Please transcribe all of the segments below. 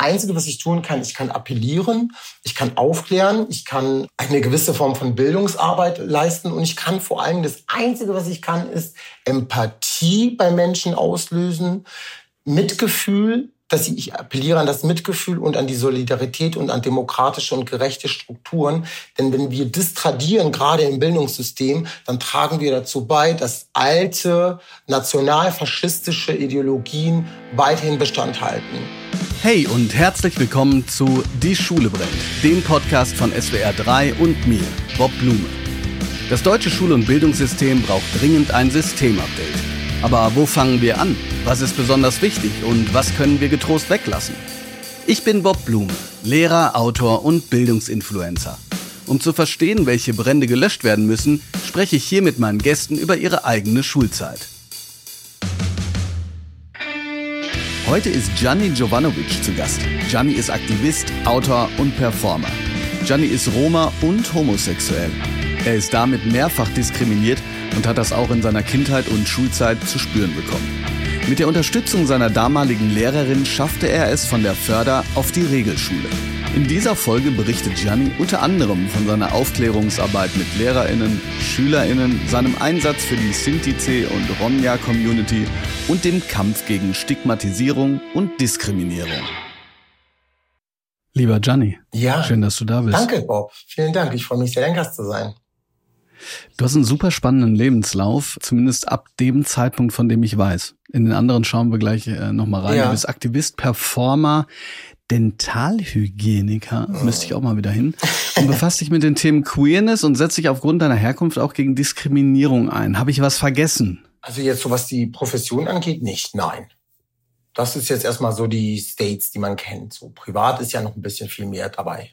Einzige, was ich tun kann, ich kann appellieren, ich kann aufklären, ich kann eine gewisse Form von Bildungsarbeit leisten und ich kann vor allem das Einzige, was ich kann, ist Empathie bei Menschen auslösen, Mitgefühl, dass ich appelliere an das Mitgefühl und an die Solidarität und an demokratische und gerechte Strukturen. Denn wenn wir das tradieren, gerade im Bildungssystem, dann tragen wir dazu bei, dass alte nationalfaschistische Ideologien weiterhin Bestand halten. Hey und herzlich willkommen zu Die Schule brennt, dem Podcast von SWR 3 und mir, Bob Blume. Das deutsche Schul- und Bildungssystem braucht dringend ein Systemupdate. Aber wo fangen wir an? Was ist besonders wichtig und was können wir getrost weglassen? Ich bin Bob Blume, Lehrer, Autor und Bildungsinfluencer. Um zu verstehen, welche Brände gelöscht werden müssen, spreche ich hier mit meinen Gästen über ihre eigene Schulzeit. Heute ist Gianni Jovanovic zu Gast. Gianni ist Aktivist, Autor und Performer. Gianni ist Roma und homosexuell. Er ist damit mehrfach diskriminiert und hat das auch in seiner Kindheit und Schulzeit zu spüren bekommen. Mit der Unterstützung seiner damaligen Lehrerin schaffte er es von der Förder auf die Regelschule. In dieser Folge berichtet Gianni unter anderem von seiner Aufklärungsarbeit mit LehrerInnen, SchülerInnen, seinem Einsatz für die Sinti-C und Romja-Community und dem Kampf gegen Stigmatisierung und Diskriminierung. Lieber Gianni, ja, schön, dass du da bist. Danke, Bob. Vielen Dank. Ich freue mich sehr, dein Gast zu sein. Du hast einen super spannenden Lebenslauf, zumindest ab dem Zeitpunkt, von dem ich weiß. In den anderen schauen wir gleich äh, nochmal rein. Ja. Du bist Aktivist, Performer, Dentalhygieniker, oh. müsste ich auch mal wieder hin, und befasst dich mit den Themen Queerness und setzt dich aufgrund deiner Herkunft auch gegen Diskriminierung ein. Habe ich was vergessen? Also jetzt so was die Profession angeht, nicht, nein. Das ist jetzt erstmal so die States, die man kennt. So privat ist ja noch ein bisschen viel mehr dabei.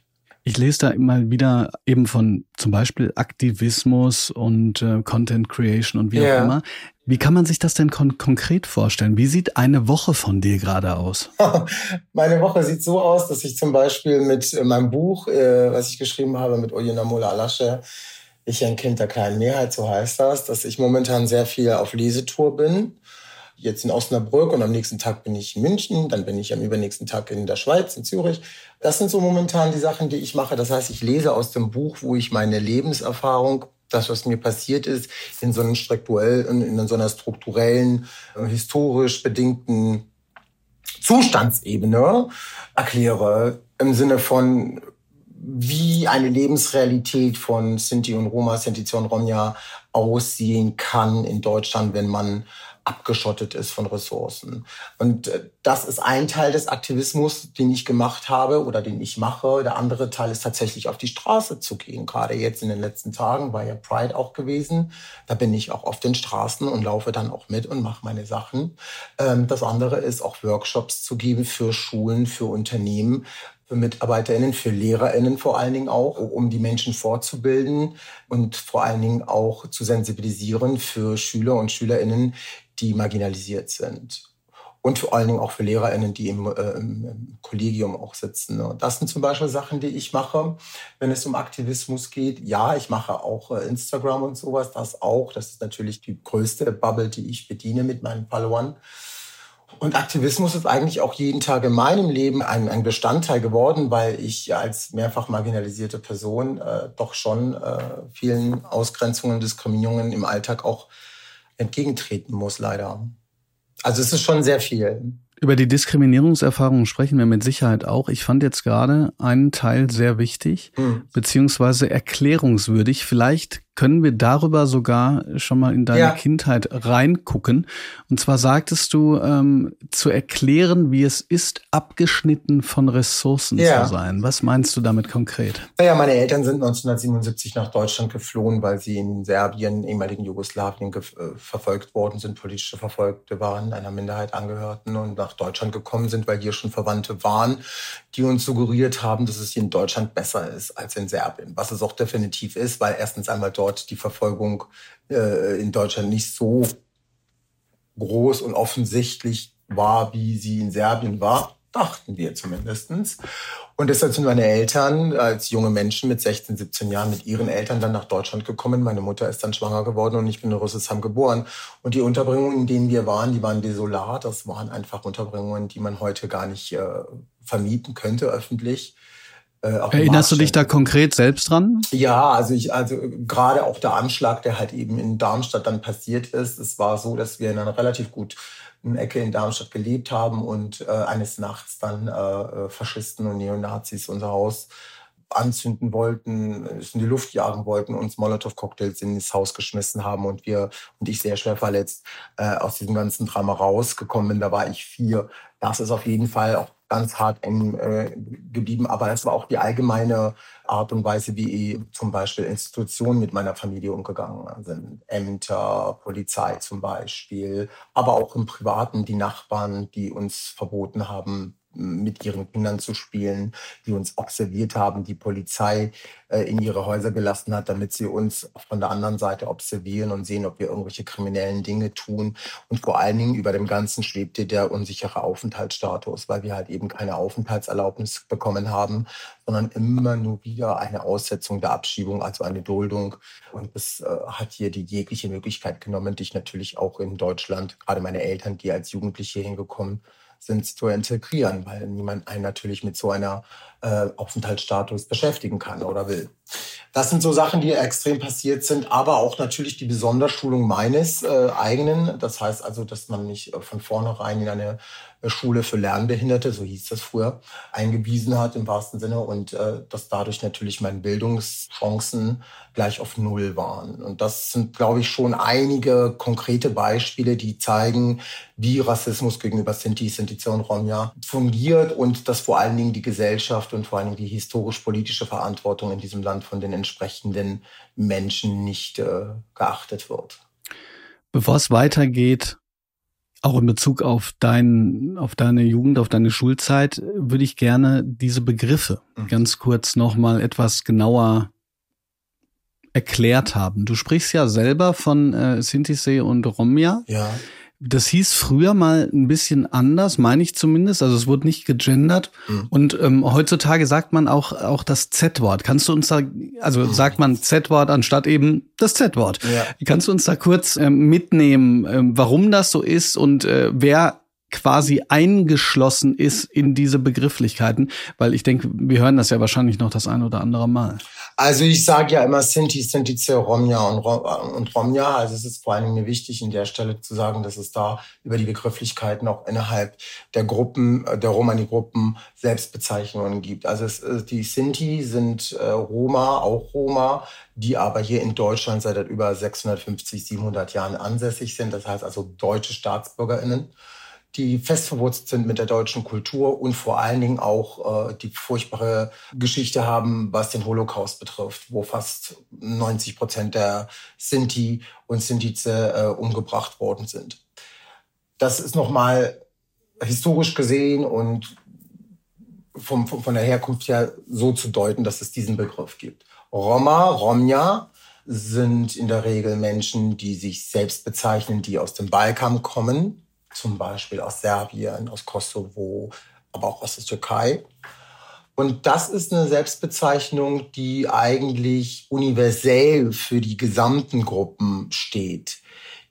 Ich lese da immer wieder eben von zum Beispiel Aktivismus und äh, Content Creation und wie yeah. auch immer. Wie kann man sich das denn kon konkret vorstellen? Wie sieht eine Woche von dir gerade aus? Meine Woche sieht so aus, dass ich zum Beispiel mit äh, meinem Buch, äh, was ich geschrieben habe, mit Oyinamula Alasche, ich ein Kind der kleinen Mehrheit, so heißt das, dass ich momentan sehr viel auf Lesetour bin jetzt in Osnabrück und am nächsten Tag bin ich in München, dann bin ich am übernächsten Tag in der Schweiz, in Zürich. Das sind so momentan die Sachen, die ich mache. Das heißt, ich lese aus dem Buch, wo ich meine Lebenserfahrung das, was mir passiert ist, in so, strukturell, in so einer strukturellen, äh, historisch bedingten Zustandsebene erkläre, im Sinne von, wie eine Lebensrealität von Sinti und Roma, Sinti und Romja aussehen kann in Deutschland, wenn man abgeschottet ist von Ressourcen. Und äh, das ist ein Teil des Aktivismus, den ich gemacht habe oder den ich mache. Der andere Teil ist tatsächlich auf die Straße zu gehen. Gerade jetzt in den letzten Tagen war ja Pride auch gewesen. Da bin ich auch auf den Straßen und laufe dann auch mit und mache meine Sachen. Ähm, das andere ist auch Workshops zu geben für Schulen, für Unternehmen, für MitarbeiterInnen, für LehrerInnen vor allen Dingen auch, um die Menschen fortzubilden und vor allen Dingen auch zu sensibilisieren für Schüler und SchülerInnen, die marginalisiert sind. Und vor allen Dingen auch für LehrerInnen, die im, äh, im Kollegium auch sitzen. Ne? Das sind zum Beispiel Sachen, die ich mache, wenn es um Aktivismus geht. Ja, ich mache auch äh, Instagram und sowas, das auch. Das ist natürlich die größte Bubble, die ich bediene mit meinen Followern. Und Aktivismus ist eigentlich auch jeden Tag in meinem Leben ein, ein Bestandteil geworden, weil ich als mehrfach marginalisierte Person äh, doch schon äh, vielen Ausgrenzungen, Diskriminierungen im Alltag auch entgegentreten muss, leider. Also es ist schon sehr viel. Über die Diskriminierungserfahrungen sprechen wir mit Sicherheit auch. Ich fand jetzt gerade einen Teil sehr wichtig, mhm. beziehungsweise erklärungswürdig. Vielleicht können wir darüber sogar schon mal in deine ja. Kindheit reingucken. Und zwar sagtest du, ähm, zu erklären, wie es ist, abgeschnitten von Ressourcen ja. zu sein. Was meinst du damit konkret? Naja, meine Eltern sind 1977 nach Deutschland geflohen, weil sie in Serbien, ehemaligen Jugoslawien, äh, verfolgt worden sind, politische Verfolgte waren, einer Minderheit angehörten und nach Deutschland gekommen sind, weil hier schon Verwandte waren, die uns suggeriert haben, dass es hier in Deutschland besser ist als in Serbien. Was es auch definitiv ist, weil erstens einmal dort dort die Verfolgung äh, in Deutschland nicht so groß und offensichtlich war, wie sie in Serbien war. dachten wir zumindestens. Und deshalb sind meine Eltern als junge Menschen mit 16, 17 Jahren mit ihren Eltern dann nach Deutschland gekommen. Meine Mutter ist dann schwanger geworden und ich bin in Rüsselsheim geboren. Und die Unterbringungen, in denen wir waren, die waren desolat. Das waren einfach Unterbringungen, die man heute gar nicht äh, vermieten könnte öffentlich. Äh, Erinnerst du dich da konkret selbst dran? Ja, also ich, also gerade auch der Anschlag, der halt eben in Darmstadt dann passiert ist. Es war so, dass wir in einer relativ gut eine Ecke in Darmstadt gelebt haben und äh, eines Nachts dann äh, äh, Faschisten und Neonazis unser Haus anzünden wollten, es in die Luft jagen wollten, uns Molotow-Cocktails ins Haus geschmissen haben und wir und ich sehr schwer verletzt äh, aus diesem ganzen Drama rausgekommen bin. Da war ich vier. Das ist auf jeden Fall auch ganz hart eng äh, geblieben. Aber es war auch die allgemeine Art und Weise, wie zum Beispiel Institutionen mit meiner Familie umgegangen sind. Ämter, Polizei zum Beispiel, aber auch im Privaten die Nachbarn, die uns verboten haben, mit ihren Kindern zu spielen, die uns observiert haben, die Polizei äh, in ihre Häuser gelassen hat, damit sie uns von der anderen Seite observieren und sehen, ob wir irgendwelche kriminellen Dinge tun. Und vor allen Dingen über dem Ganzen schwebte der unsichere Aufenthaltsstatus, weil wir halt eben keine Aufenthaltserlaubnis bekommen haben, sondern immer nur wieder eine Aussetzung der Abschiebung, also eine Duldung. Und das äh, hat hier die jegliche Möglichkeit genommen, dich natürlich auch in Deutschland, gerade meine Eltern, die als Jugendliche hingekommen sind zu integrieren, weil niemand einen natürlich mit so einer äh, Aufenthaltsstatus beschäftigen kann oder will. Das sind so Sachen, die extrem passiert sind, aber auch natürlich die Besonderschulung meines äh, eigenen. Das heißt also, dass man mich äh, von vornherein in eine Schule für Lernbehinderte, so hieß das früher, eingewiesen hat im wahrsten Sinne und äh, dass dadurch natürlich meine Bildungschancen gleich auf Null waren. Und das sind, glaube ich, schon einige konkrete Beispiele, die zeigen, wie Rassismus gegenüber Sinti, Sinti und Romja fungiert und dass vor allen Dingen die Gesellschaft und vor allen Dingen die historisch-politische Verantwortung in diesem Land von den entsprechenden Menschen nicht äh, geachtet wird. Bevor es weitergeht, auch in Bezug auf dein, auf deine Jugend, auf deine Schulzeit, würde ich gerne diese Begriffe mhm. ganz kurz nochmal etwas genauer erklärt haben. Du sprichst ja selber von äh, Sintisee und Romja. Ja. Das hieß früher mal ein bisschen anders, meine ich zumindest. Also es wurde nicht gegendert. Mhm. Und ähm, heutzutage sagt man auch auch das Z-Wort. Kannst du uns da, also mhm. sagt man Z-Wort anstatt eben das Z-Wort. Ja. Kannst du uns da kurz ähm, mitnehmen, ähm, warum das so ist und äh, wer quasi eingeschlossen ist in diese Begrifflichkeiten? Weil ich denke, wir hören das ja wahrscheinlich noch das ein oder andere Mal. Also ich sage ja immer Sinti, Sinti, Romja und, und Romja. Also es ist vor allen Dingen wichtig, in der Stelle zu sagen, dass es da über die Begrifflichkeiten auch innerhalb der Gruppen, der Romani-Gruppen Selbstbezeichnungen gibt. Also es, äh, die Sinti sind äh, Roma, auch Roma, die aber hier in Deutschland seit über 650, 700 Jahren ansässig sind. Das heißt also deutsche StaatsbürgerInnen die fest verwurzelt sind mit der deutschen Kultur und vor allen Dingen auch äh, die furchtbare Geschichte haben, was den Holocaust betrifft, wo fast 90 Prozent der Sinti und Sintize äh, umgebracht worden sind. Das ist nochmal historisch gesehen und vom, vom, von der Herkunft her so zu deuten, dass es diesen Begriff gibt. Roma, Romja sind in der Regel Menschen, die sich selbst bezeichnen, die aus dem Balkan kommen, zum Beispiel aus Serbien, aus Kosovo, aber auch aus der Türkei. Und das ist eine Selbstbezeichnung, die eigentlich universell für die gesamten Gruppen steht.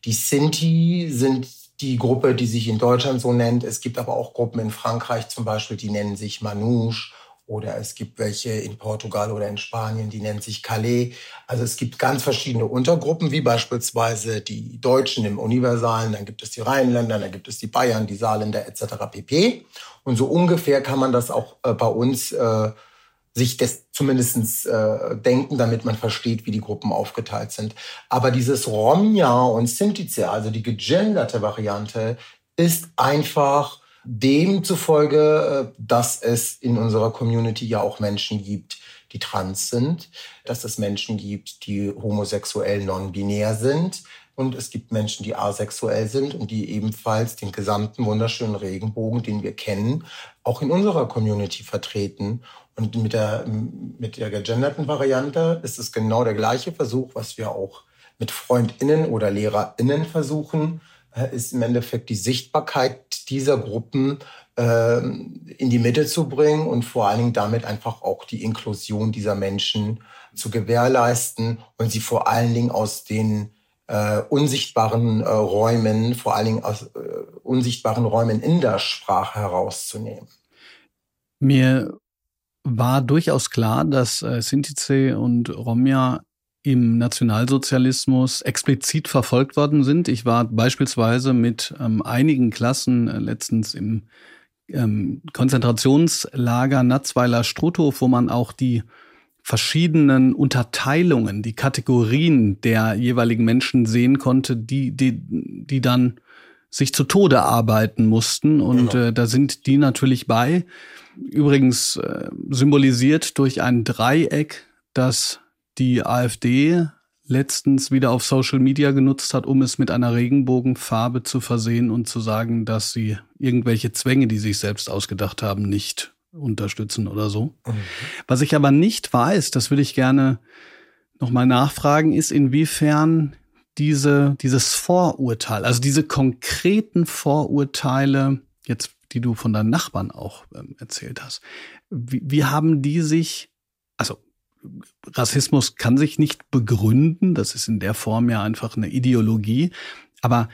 Die Sinti sind die Gruppe, die sich in Deutschland so nennt. Es gibt aber auch Gruppen in Frankreich zum Beispiel, die nennen sich Manouche oder es gibt welche in Portugal oder in Spanien, die nennen sich Calais. Also es gibt ganz verschiedene Untergruppen, wie beispielsweise die Deutschen im Universalen, dann gibt es die Rheinländer, dann gibt es die Bayern, die Saarländer etc. pp. Und so ungefähr kann man das auch äh, bei uns äh, sich das zumindest äh, denken, damit man versteht, wie die Gruppen aufgeteilt sind. Aber dieses Romja und Sintize, also die gegenderte Variante, ist einfach Demzufolge, äh, dass es in unserer Community ja auch Menschen gibt, die trans sind, dass es Menschen gibt, die homosexuell non-binär sind und es gibt Menschen, die asexuell sind und die ebenfalls den gesamten wunderschönen Regenbogen, den wir kennen, auch in unserer Community vertreten. Und mit der, mit der gegenderten Variante ist es genau der gleiche Versuch, was wir auch mit FreundInnen oder LehrerInnen versuchen, ist im Endeffekt die Sichtbarkeit dieser Gruppen äh, in die Mitte zu bringen und vor allen Dingen damit einfach auch die Inklusion dieser Menschen zu gewährleisten und sie vor allen Dingen aus den äh, unsichtbaren äh, Räumen, vor allen Dingen aus äh, unsichtbaren Räumen in der Sprache herauszunehmen. Mir war durchaus klar, dass äh, Sintize und Romja im Nationalsozialismus explizit verfolgt worden sind. Ich war beispielsweise mit ähm, einigen Klassen äh, letztens im ähm, Konzentrationslager Natzweiler Struthof, wo man auch die verschiedenen Unterteilungen, die Kategorien der jeweiligen Menschen sehen konnte, die, die, die dann sich zu Tode arbeiten mussten. Und genau. äh, da sind die natürlich bei. Übrigens äh, symbolisiert durch ein Dreieck, das die AfD letztens wieder auf Social Media genutzt hat, um es mit einer Regenbogenfarbe zu versehen und zu sagen, dass sie irgendwelche Zwänge, die sich selbst ausgedacht haben, nicht unterstützen oder so. Mhm. Was ich aber nicht weiß, das würde ich gerne nochmal nachfragen, ist, inwiefern diese, dieses Vorurteil, also diese konkreten Vorurteile, jetzt, die du von deinen Nachbarn auch ähm, erzählt hast, wie, wie haben die sich, Rassismus kann sich nicht begründen, das ist in der Form ja einfach eine Ideologie, aber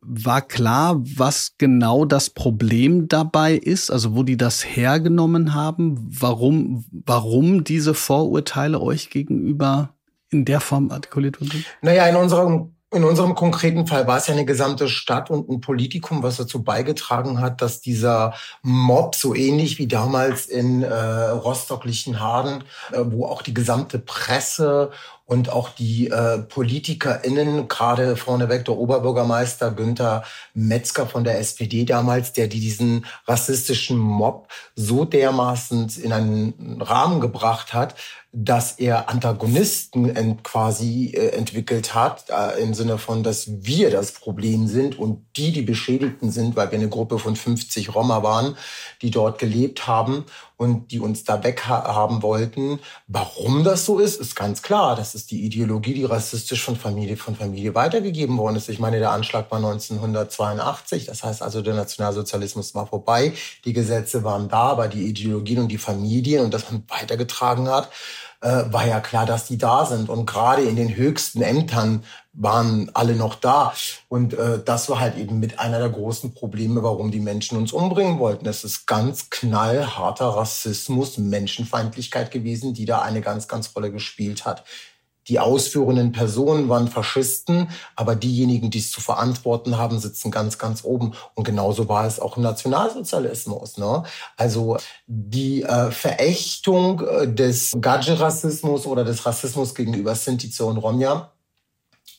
war klar, was genau das Problem dabei ist, also wo die das hergenommen haben, warum, warum diese Vorurteile euch gegenüber in der Form artikuliert wurden? Naja, in unserem in unserem konkreten Fall war es ja eine gesamte Stadt und ein Politikum, was dazu beigetragen hat, dass dieser Mob so ähnlich wie damals in äh, Rostock-Lichtenhagen, äh, wo auch die gesamte Presse und auch die äh, PolitikerInnen, gerade vorneweg der Oberbürgermeister Günther Metzger von der SPD damals, der diesen rassistischen Mob so dermaßen in einen Rahmen gebracht hat, dass er Antagonisten quasi äh, entwickelt hat, äh, im Sinne von, dass wir das Problem sind und die, die Beschädigten sind, weil wir eine Gruppe von 50 Roma waren, die dort gelebt haben und die uns da weg haben wollten. Warum das so ist, ist ganz klar. Das ist die Ideologie, die rassistisch von Familie von Familie weitergegeben worden ist. Ich meine, der Anschlag war 1982. Das heißt also, der Nationalsozialismus war vorbei. Die Gesetze waren da, aber die Ideologien und die Familien und das man weitergetragen hat, äh, war ja klar, dass die da sind. Und gerade in den höchsten Ämtern waren alle noch da. Und äh, das war halt eben mit einer der großen Probleme, warum die Menschen uns umbringen wollten. Es ist ganz knallharter Rassismus, Menschenfeindlichkeit gewesen, die da eine ganz, ganz Rolle gespielt hat. Die ausführenden Personen waren Faschisten, aber diejenigen, die es zu verantworten haben, sitzen ganz, ganz oben. Und genauso war es auch im Nationalsozialismus. Ne? Also die äh, Verächtung äh, des Gadget-Rassismus oder des Rassismus gegenüber Sinti und Romja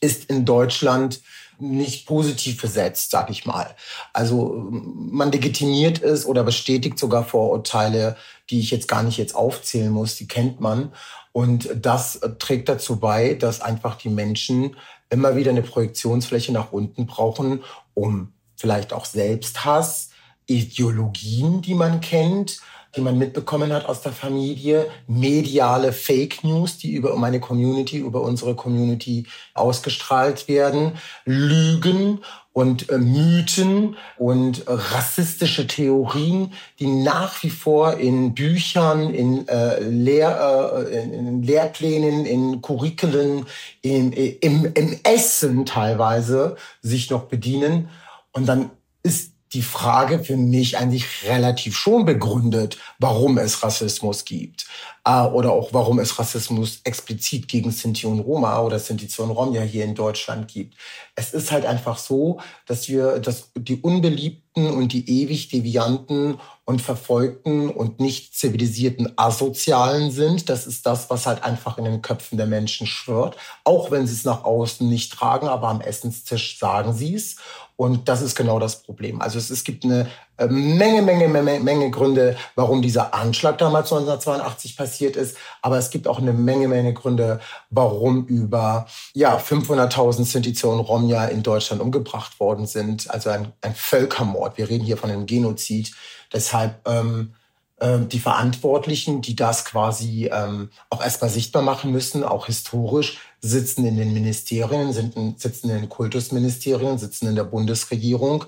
ist in Deutschland nicht positiv besetzt, sag ich mal. Also man legitimiert es oder bestätigt sogar Vorurteile, die ich jetzt gar nicht jetzt aufzählen muss, die kennt man. Und das trägt dazu bei, dass einfach die Menschen immer wieder eine Projektionsfläche nach unten brauchen, um vielleicht auch Selbsthass, Ideologien, die man kennt, die man mitbekommen hat aus der Familie, mediale Fake News, die über meine Community, über unsere Community ausgestrahlt werden, Lügen und äh, Mythen und rassistische Theorien, die nach wie vor in Büchern, in, äh, Lehr, äh, in Lehrplänen, in Curricula, in, im, im Essen teilweise sich noch bedienen. Und dann ist die Frage für mich eigentlich relativ schon begründet, warum es Rassismus gibt. Äh, oder auch warum es Rassismus explizit gegen Sinti und Roma oder Sinti und Rom ja hier in Deutschland gibt. Es ist halt einfach so, dass wir dass die unbeliebten und die ewig devianten und verfolgten und nicht zivilisierten Asozialen sind. Das ist das, was halt einfach in den Köpfen der Menschen schwört. Auch wenn sie es nach außen nicht tragen, aber am Essenstisch sagen sie es. Und das ist genau das Problem. Also es, es gibt eine Menge, Menge, Menge, Menge Gründe, warum dieser Anschlag damals 1982 passiert ist. Aber es gibt auch eine Menge, Menge Gründe, warum über ja, 500.000 Sinti und Romja in Deutschland umgebracht worden sind. Also ein, ein Völkermord. Wir reden hier von einem Genozid. Deshalb ähm, ähm, die Verantwortlichen, die das quasi ähm, auch erstmal sichtbar machen müssen, auch historisch, sitzen in den Ministerien, sind, sitzen in den Kultusministerien, sitzen in der Bundesregierung.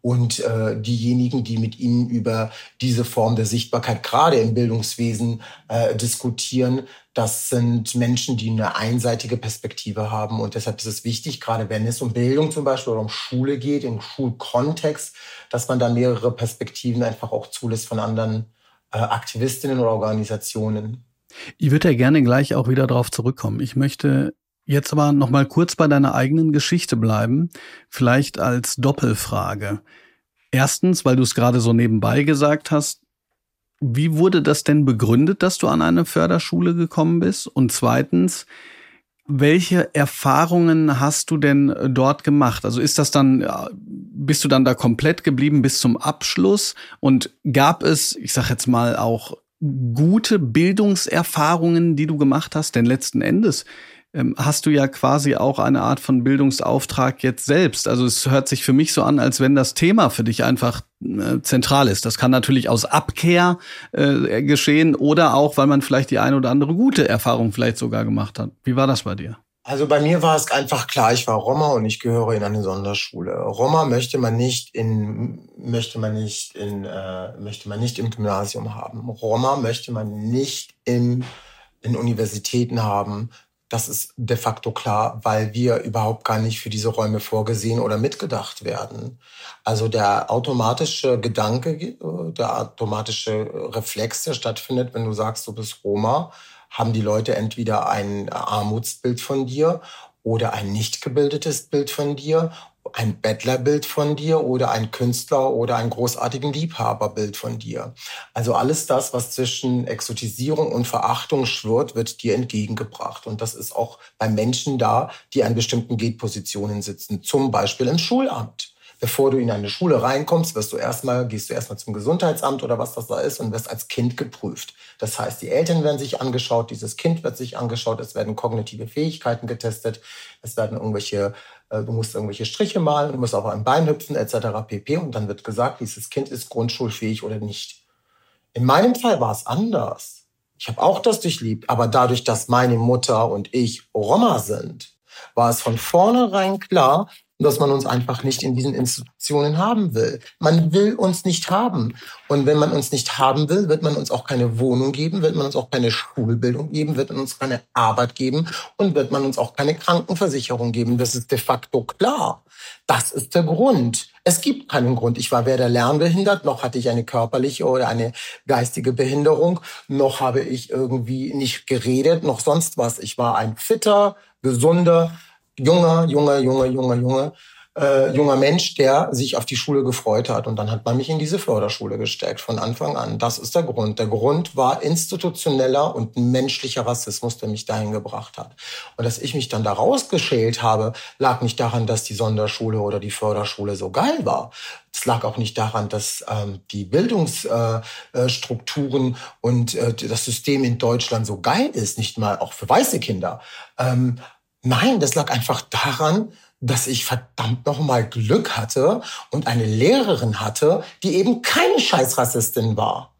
Und äh, diejenigen, die mit ihnen über diese Form der Sichtbarkeit gerade im Bildungswesen äh, diskutieren, das sind Menschen, die eine einseitige Perspektive haben. Und deshalb ist es wichtig, gerade wenn es um Bildung zum Beispiel oder um Schule geht, im Schulkontext, dass man da mehrere Perspektiven einfach auch zulässt von anderen äh, Aktivistinnen oder Organisationen. Ich würde ja gerne gleich auch wieder darauf zurückkommen. Ich möchte jetzt aber noch mal kurz bei deiner eigenen Geschichte bleiben, vielleicht als Doppelfrage. Erstens, weil du es gerade so nebenbei gesagt hast, wie wurde das denn begründet, dass du an eine Förderschule gekommen bist? Und zweitens, welche Erfahrungen hast du denn dort gemacht? Also ist das dann, bist du dann da komplett geblieben bis zum Abschluss? Und gab es, ich sag jetzt mal auch gute Bildungserfahrungen, die du gemacht hast? Denn letzten Endes ähm, hast du ja quasi auch eine Art von Bildungsauftrag jetzt selbst. Also es hört sich für mich so an, als wenn das Thema für dich einfach äh, zentral ist. Das kann natürlich aus Abkehr äh, geschehen oder auch, weil man vielleicht die eine oder andere gute Erfahrung vielleicht sogar gemacht hat. Wie war das bei dir? Also bei mir war es einfach klar, ich war Roma und ich gehöre in eine Sonderschule. Roma möchte man nicht in möchte man nicht in äh, möchte man nicht im Gymnasium haben. Roma möchte man nicht im in Universitäten haben. Das ist de facto klar, weil wir überhaupt gar nicht für diese Räume vorgesehen oder mitgedacht werden. Also der automatische Gedanke, äh, der automatische Reflex, der stattfindet, wenn du sagst, du bist Roma, haben die Leute entweder ein Armutsbild von dir oder ein nicht gebildetes Bild von dir ein Bettlerbild von dir oder ein Künstler oder ein großartigen Liebhaberbild von dir. Also alles das, was zwischen Exotisierung und Verachtung schwirrt, wird dir entgegengebracht. Und das ist auch bei Menschen da, die an bestimmten Gatepositionen sitzen, zum Beispiel im Schulamt. Bevor du in eine Schule reinkommst, wirst du erstmal, gehst du erstmal zum Gesundheitsamt oder was das da ist und wirst als Kind geprüft. Das heißt, die Eltern werden sich angeschaut, dieses Kind wird sich angeschaut, es werden kognitive Fähigkeiten getestet, es werden irgendwelche äh, du musst irgendwelche Striche malen, du musst auf einem Bein hüpfen etc. pp. Und dann wird gesagt, dieses Kind ist grundschulfähig oder nicht. In meinem Fall war es anders. Ich habe auch das durchlebt, aber dadurch, dass meine Mutter und ich Roma sind, war es von vornherein klar, dass man uns einfach nicht in diesen Institutionen haben will. Man will uns nicht haben. Und wenn man uns nicht haben will, wird man uns auch keine Wohnung geben, wird man uns auch keine Schulbildung geben, wird man uns keine Arbeit geben und wird man uns auch keine Krankenversicherung geben. Das ist de facto klar. Das ist der Grund. Es gibt keinen Grund. Ich war weder lernbehindert, noch hatte ich eine körperliche oder eine geistige Behinderung, noch habe ich irgendwie nicht geredet, noch sonst was. Ich war ein fitter, gesunder, junger, junger, junger, junger, junger, äh, junger Mensch, der sich auf die Schule gefreut hat. Und dann hat man mich in diese Förderschule gesteckt von Anfang an. Das ist der Grund. Der Grund war institutioneller und menschlicher Rassismus, der mich dahin gebracht hat. Und dass ich mich dann da rausgeschält habe, lag nicht daran, dass die Sonderschule oder die Förderschule so geil war. Es lag auch nicht daran, dass ähm, die Bildungsstrukturen äh, und äh, das System in Deutschland so geil ist, nicht mal auch für weiße Kinder. Ähm, Nein, das lag einfach daran, dass ich verdammt nochmal Glück hatte und eine Lehrerin hatte, die eben keine Scheißrassistin war.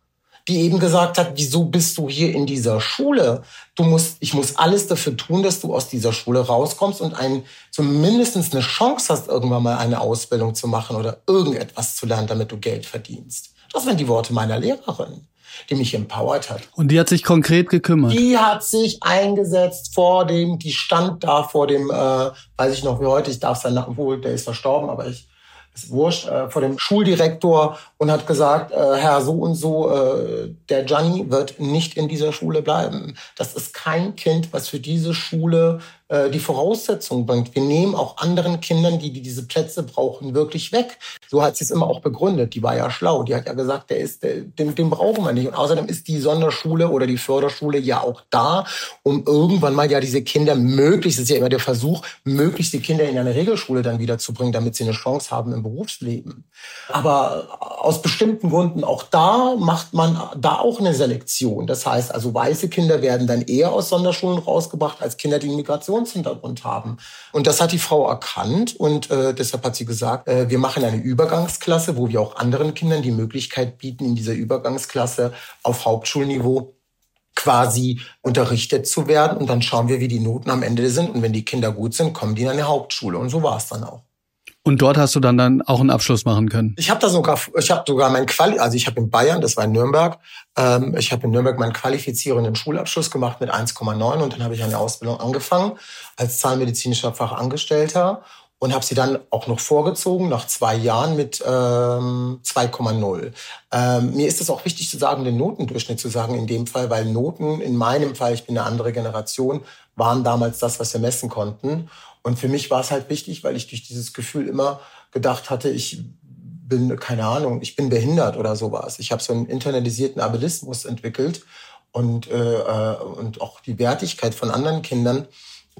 Die eben gesagt hat, wieso bist du hier in dieser Schule? Du musst, ich muss alles dafür tun, dass du aus dieser Schule rauskommst und ein, zumindest eine Chance hast, irgendwann mal eine Ausbildung zu machen oder irgendetwas zu lernen, damit du Geld verdienst. Das waren die Worte meiner Lehrerin die mich empowert hat. Und die hat sich konkret gekümmert? Die hat sich eingesetzt vor dem, die stand da vor dem, äh, weiß ich noch wie heute, ich darf sein Namen, wohl, der ist verstorben, aber ich ist wurscht, äh, vor dem Schuldirektor und hat gesagt, äh, Herr so und so, äh, der Gianni wird nicht in dieser Schule bleiben. Das ist kein Kind, was für diese Schule äh, die Voraussetzungen bringt. Wir nehmen auch anderen Kindern, die, die diese Plätze brauchen, wirklich weg. So hat sie es immer auch begründet. Die war ja schlau. Die hat ja gesagt, der ist, der, den, den brauchen wir nicht. Und außerdem ist die Sonderschule oder die Förderschule ja auch da, um irgendwann mal ja diese Kinder möglichst, das ist ja immer der Versuch, möglichst die Kinder in eine Regelschule dann wiederzubringen, damit sie eine Chance haben im Berufsleben. Aber aus bestimmten Gründen auch da macht man da auch eine Selektion. Das heißt also, weiße Kinder werden dann eher aus Sonderschulen rausgebracht als Kinder, die einen Migrationshintergrund haben. Und das hat die Frau erkannt und äh, deshalb hat sie gesagt, äh, wir machen eine Übergangsklasse, wo wir auch anderen Kindern die Möglichkeit bieten, in dieser Übergangsklasse auf Hauptschulniveau quasi unterrichtet zu werden. Und dann schauen wir, wie die Noten am Ende sind. Und wenn die Kinder gut sind, kommen die in eine Hauptschule. Und so war es dann auch. Und dort hast du dann dann auch einen Abschluss machen können. Ich habe da sogar, ich habe sogar mein Quali, also ich habe in Bayern, das war in Nürnberg, ähm, ich habe in Nürnberg meinen qualifizierenden Schulabschluss gemacht mit 1,9 und dann habe ich eine Ausbildung angefangen als zahnmedizinischer Fachangestellter und habe sie dann auch noch vorgezogen nach zwei Jahren mit ähm, 2,0. Ähm, mir ist es auch wichtig zu sagen, den Notendurchschnitt zu sagen in dem Fall, weil Noten in meinem Fall, ich bin eine andere Generation, waren damals das, was wir messen konnten. Und für mich war es halt wichtig, weil ich durch dieses Gefühl immer gedacht hatte, ich bin, keine Ahnung, ich bin behindert oder sowas. Ich habe so einen internalisierten Ableismus entwickelt und, äh, äh, und auch die Wertigkeit von anderen Kindern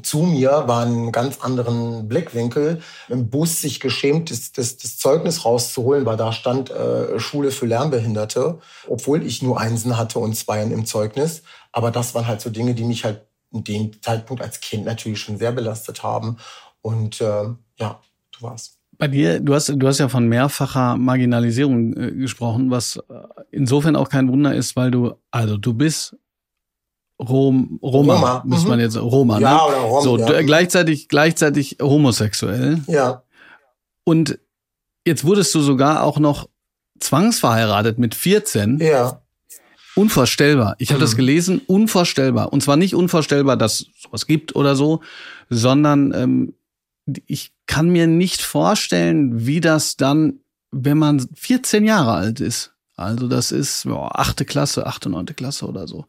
zu mir war einen ganz anderen Blickwinkel. Im Bus sich geschämt, das, das, das Zeugnis rauszuholen, weil da stand äh, Schule für Lernbehinderte, obwohl ich nur Einsen hatte und Zweien im Zeugnis. Aber das waren halt so Dinge, die mich halt dem Zeitpunkt als Kind natürlich schon sehr belastet haben. Und äh, ja, du warst. Bei dir, du hast, du hast ja von mehrfacher Marginalisierung äh, gesprochen, was äh, insofern auch kein Wunder ist, weil du, also du bist Rom, Roma, Roma. muss man mhm. jetzt Roma, ne? Ja, oder Rom, so ja. gleichzeitig gleichzeitig homosexuell. Ja. Und jetzt wurdest du sogar auch noch zwangsverheiratet mit 14. Ja. Unvorstellbar. Ich habe mhm. das gelesen, unvorstellbar. Und zwar nicht unvorstellbar, dass sowas gibt oder so, sondern ähm, ich kann mir nicht vorstellen, wie das dann, wenn man 14 Jahre alt ist. Also das ist boah, achte Klasse, achte, neunte Klasse oder so.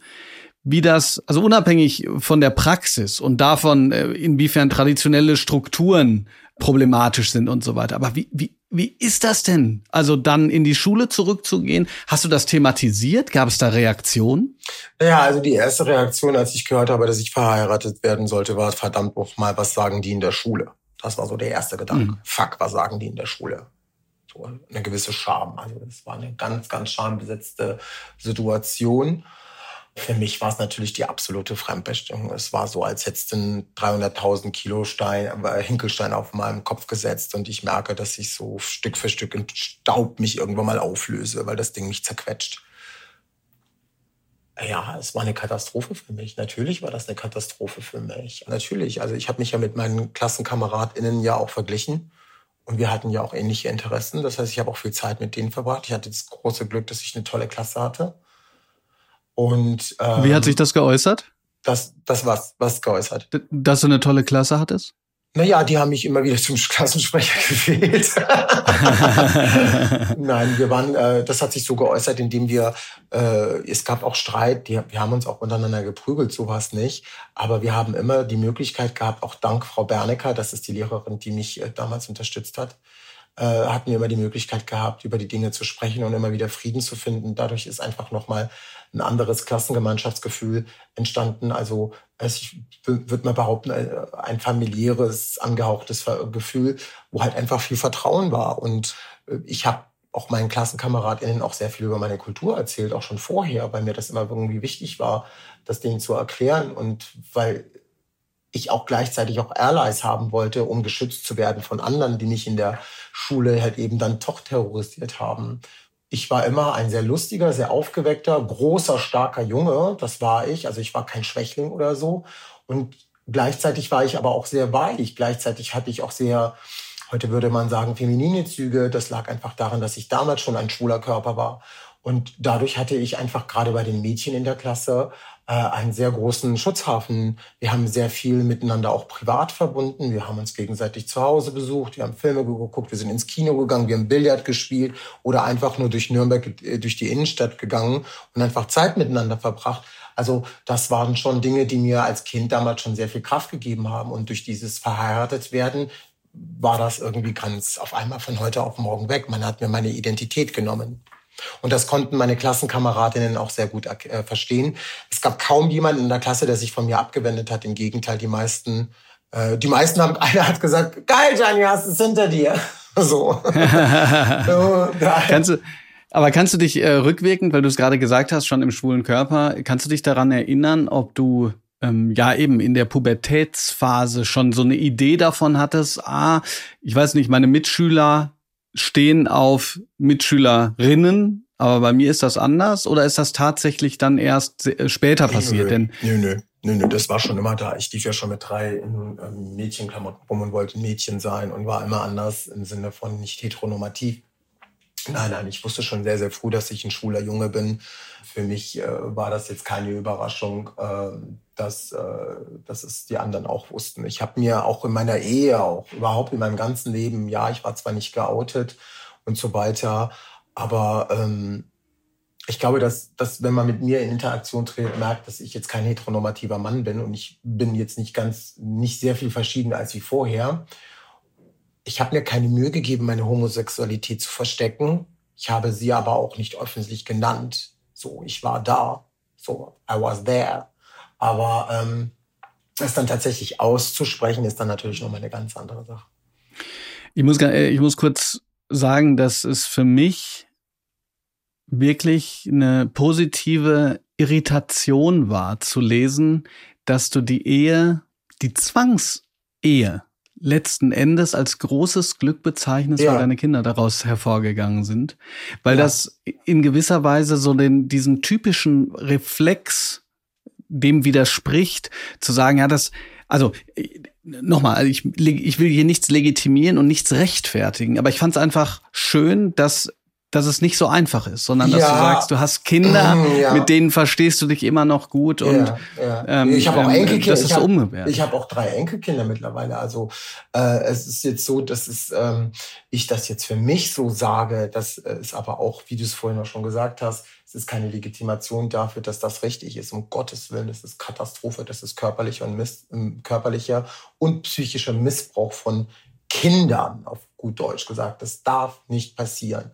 Wie das, also unabhängig von der Praxis und davon, äh, inwiefern traditionelle Strukturen problematisch sind und so weiter. Aber wie, wie, wie ist das denn? Also dann in die Schule zurückzugehen? Hast du das thematisiert? Gab es da Reaktionen? Ja, also die erste Reaktion, als ich gehört habe, dass ich verheiratet werden sollte, war verdammt noch mal, was sagen die in der Schule? Das war so der erste Gedanke. Mhm. Fuck, was sagen die in der Schule? So eine gewisse Scham. Also das war eine ganz, ganz schambesetzte Situation. Für mich war es natürlich die absolute Fremdbestimmung. Es war so, als hättest du einen 300.000 Kilo Stein, äh, Hinkelstein auf meinem Kopf gesetzt und ich merke, dass ich so Stück für Stück in Staub mich irgendwann mal auflöse, weil das Ding mich zerquetscht. Ja, es war eine Katastrophe für mich. Natürlich war das eine Katastrophe für mich. Natürlich. Also ich habe mich ja mit meinen KlassenkameradInnen ja auch verglichen. Und wir hatten ja auch ähnliche Interessen. Das heißt, ich habe auch viel Zeit mit denen verbracht. Ich hatte das große Glück, dass ich eine tolle Klasse hatte. Und ähm, wie hat sich das geäußert? Das, das was, was geäußert? Dass du eine tolle Klasse hattest? Naja, die haben mich immer wieder zum Klassensprecher gewählt. Nein, wir waren, äh, das hat sich so geäußert, indem wir, äh, es gab auch Streit, die, wir haben uns auch untereinander geprügelt, sowas nicht. Aber wir haben immer die Möglichkeit gehabt, auch dank Frau Bernecker, das ist die Lehrerin, die mich äh, damals unterstützt hat, äh, hatten wir immer die Möglichkeit gehabt, über die Dinge zu sprechen und immer wieder Frieden zu finden. Dadurch ist einfach nochmal ein anderes Klassengemeinschaftsgefühl entstanden. Also ich würde mal behaupten, äh, ein familiäres, angehauchtes Gefühl, wo halt einfach viel Vertrauen war. Und äh, ich habe auch meinen KlassenkameradInnen auch sehr viel über meine Kultur erzählt, auch schon vorher, weil mir das immer irgendwie wichtig war, das denen zu erklären und weil ich auch gleichzeitig auch Allies haben wollte, um geschützt zu werden von anderen, die mich in der Schule halt eben dann doch terrorisiert haben ich war immer ein sehr lustiger, sehr aufgeweckter, großer, starker Junge. Das war ich. Also ich war kein Schwächling oder so. Und gleichzeitig war ich aber auch sehr weich. Gleichzeitig hatte ich auch sehr, heute würde man sagen, feminine Züge. Das lag einfach daran, dass ich damals schon ein schwuler Körper war. Und dadurch hatte ich einfach gerade bei den Mädchen in der Klasse äh, einen sehr großen Schutzhafen. Wir haben sehr viel miteinander auch privat verbunden. Wir haben uns gegenseitig zu Hause besucht, wir haben Filme geguckt, wir sind ins Kino gegangen, wir haben Billard gespielt oder einfach nur durch Nürnberg, äh, durch die Innenstadt gegangen und einfach Zeit miteinander verbracht. Also das waren schon Dinge, die mir als Kind damals schon sehr viel Kraft gegeben haben. Und durch dieses verheiratet werden war das irgendwie ganz auf einmal von heute auf morgen weg. Man hat mir meine Identität genommen. Und das konnten meine Klassenkameradinnen auch sehr gut äh, verstehen. Es gab kaum jemanden in der Klasse, der sich von mir abgewendet hat. Im Gegenteil, die meisten, äh, die meisten haben, einer hat gesagt, geil, Gianni, hast es hinter dir. So. kannst, du, Aber kannst du dich äh, rückwirkend, weil du es gerade gesagt hast, schon im schwulen Körper, kannst du dich daran erinnern, ob du ähm, ja eben in der Pubertätsphase schon so eine Idee davon hattest, ah, ich weiß nicht, meine Mitschüler stehen auf Mitschülerinnen, aber bei mir ist das anders oder ist das tatsächlich dann erst äh, später passiert? Nö, Denn nö, nö, nö, nö, das war schon immer da. Ich lief ja schon mit drei in ähm, Mädchenklamotten rum und wollte Mädchen sein und war immer anders im Sinne von nicht heteronormativ. Nein, nein, ich wusste schon sehr, sehr früh, dass ich ein schwuler Junge bin. Für mich äh, war das jetzt keine Überraschung, äh, dass, äh, dass es die anderen auch wussten. Ich habe mir auch in meiner Ehe, auch überhaupt in meinem ganzen Leben, ja, ich war zwar nicht geoutet und so weiter, aber ähm, ich glaube, dass, dass wenn man mit mir in Interaktion tritt, merkt, dass ich jetzt kein heteronormativer Mann bin und ich bin jetzt nicht ganz, nicht sehr viel verschieden als wie vorher ich habe mir keine Mühe gegeben, meine Homosexualität zu verstecken. Ich habe sie aber auch nicht öffentlich genannt. So, ich war da. So, I was there. Aber ähm, das dann tatsächlich auszusprechen, ist dann natürlich nochmal eine ganz andere Sache. Ich muss, äh, ich muss kurz sagen, dass es für mich wirklich eine positive Irritation war zu lesen, dass du die Ehe, die Zwangsehe letzten Endes als großes Glück bezeichnest, ja. weil deine Kinder daraus hervorgegangen sind. Weil ja. das in gewisser Weise so den, diesen typischen Reflex dem widerspricht, zu sagen, ja, das, also nochmal, ich, ich will hier nichts legitimieren und nichts rechtfertigen, aber ich fand es einfach schön, dass dass es nicht so einfach ist, sondern dass ja. du sagst, du hast Kinder, ja. mit denen verstehst du dich immer noch gut und ja, ähm, ich habe auch ähm, Enkelkinder. Das ist ich hab, umgekehrt. Ich habe auch drei Enkelkinder mittlerweile. Also äh, es ist jetzt so, dass es, ähm, ich das jetzt für mich so sage, das ist aber auch, wie du es vorhin auch schon gesagt hast, es ist keine Legitimation dafür, dass das richtig ist. Um Gottes Willen, das ist Katastrophe, das ist körperlicher und Miss, ähm, körperlicher und psychischer Missbrauch von Kindern, auf gut Deutsch gesagt. Das darf nicht passieren.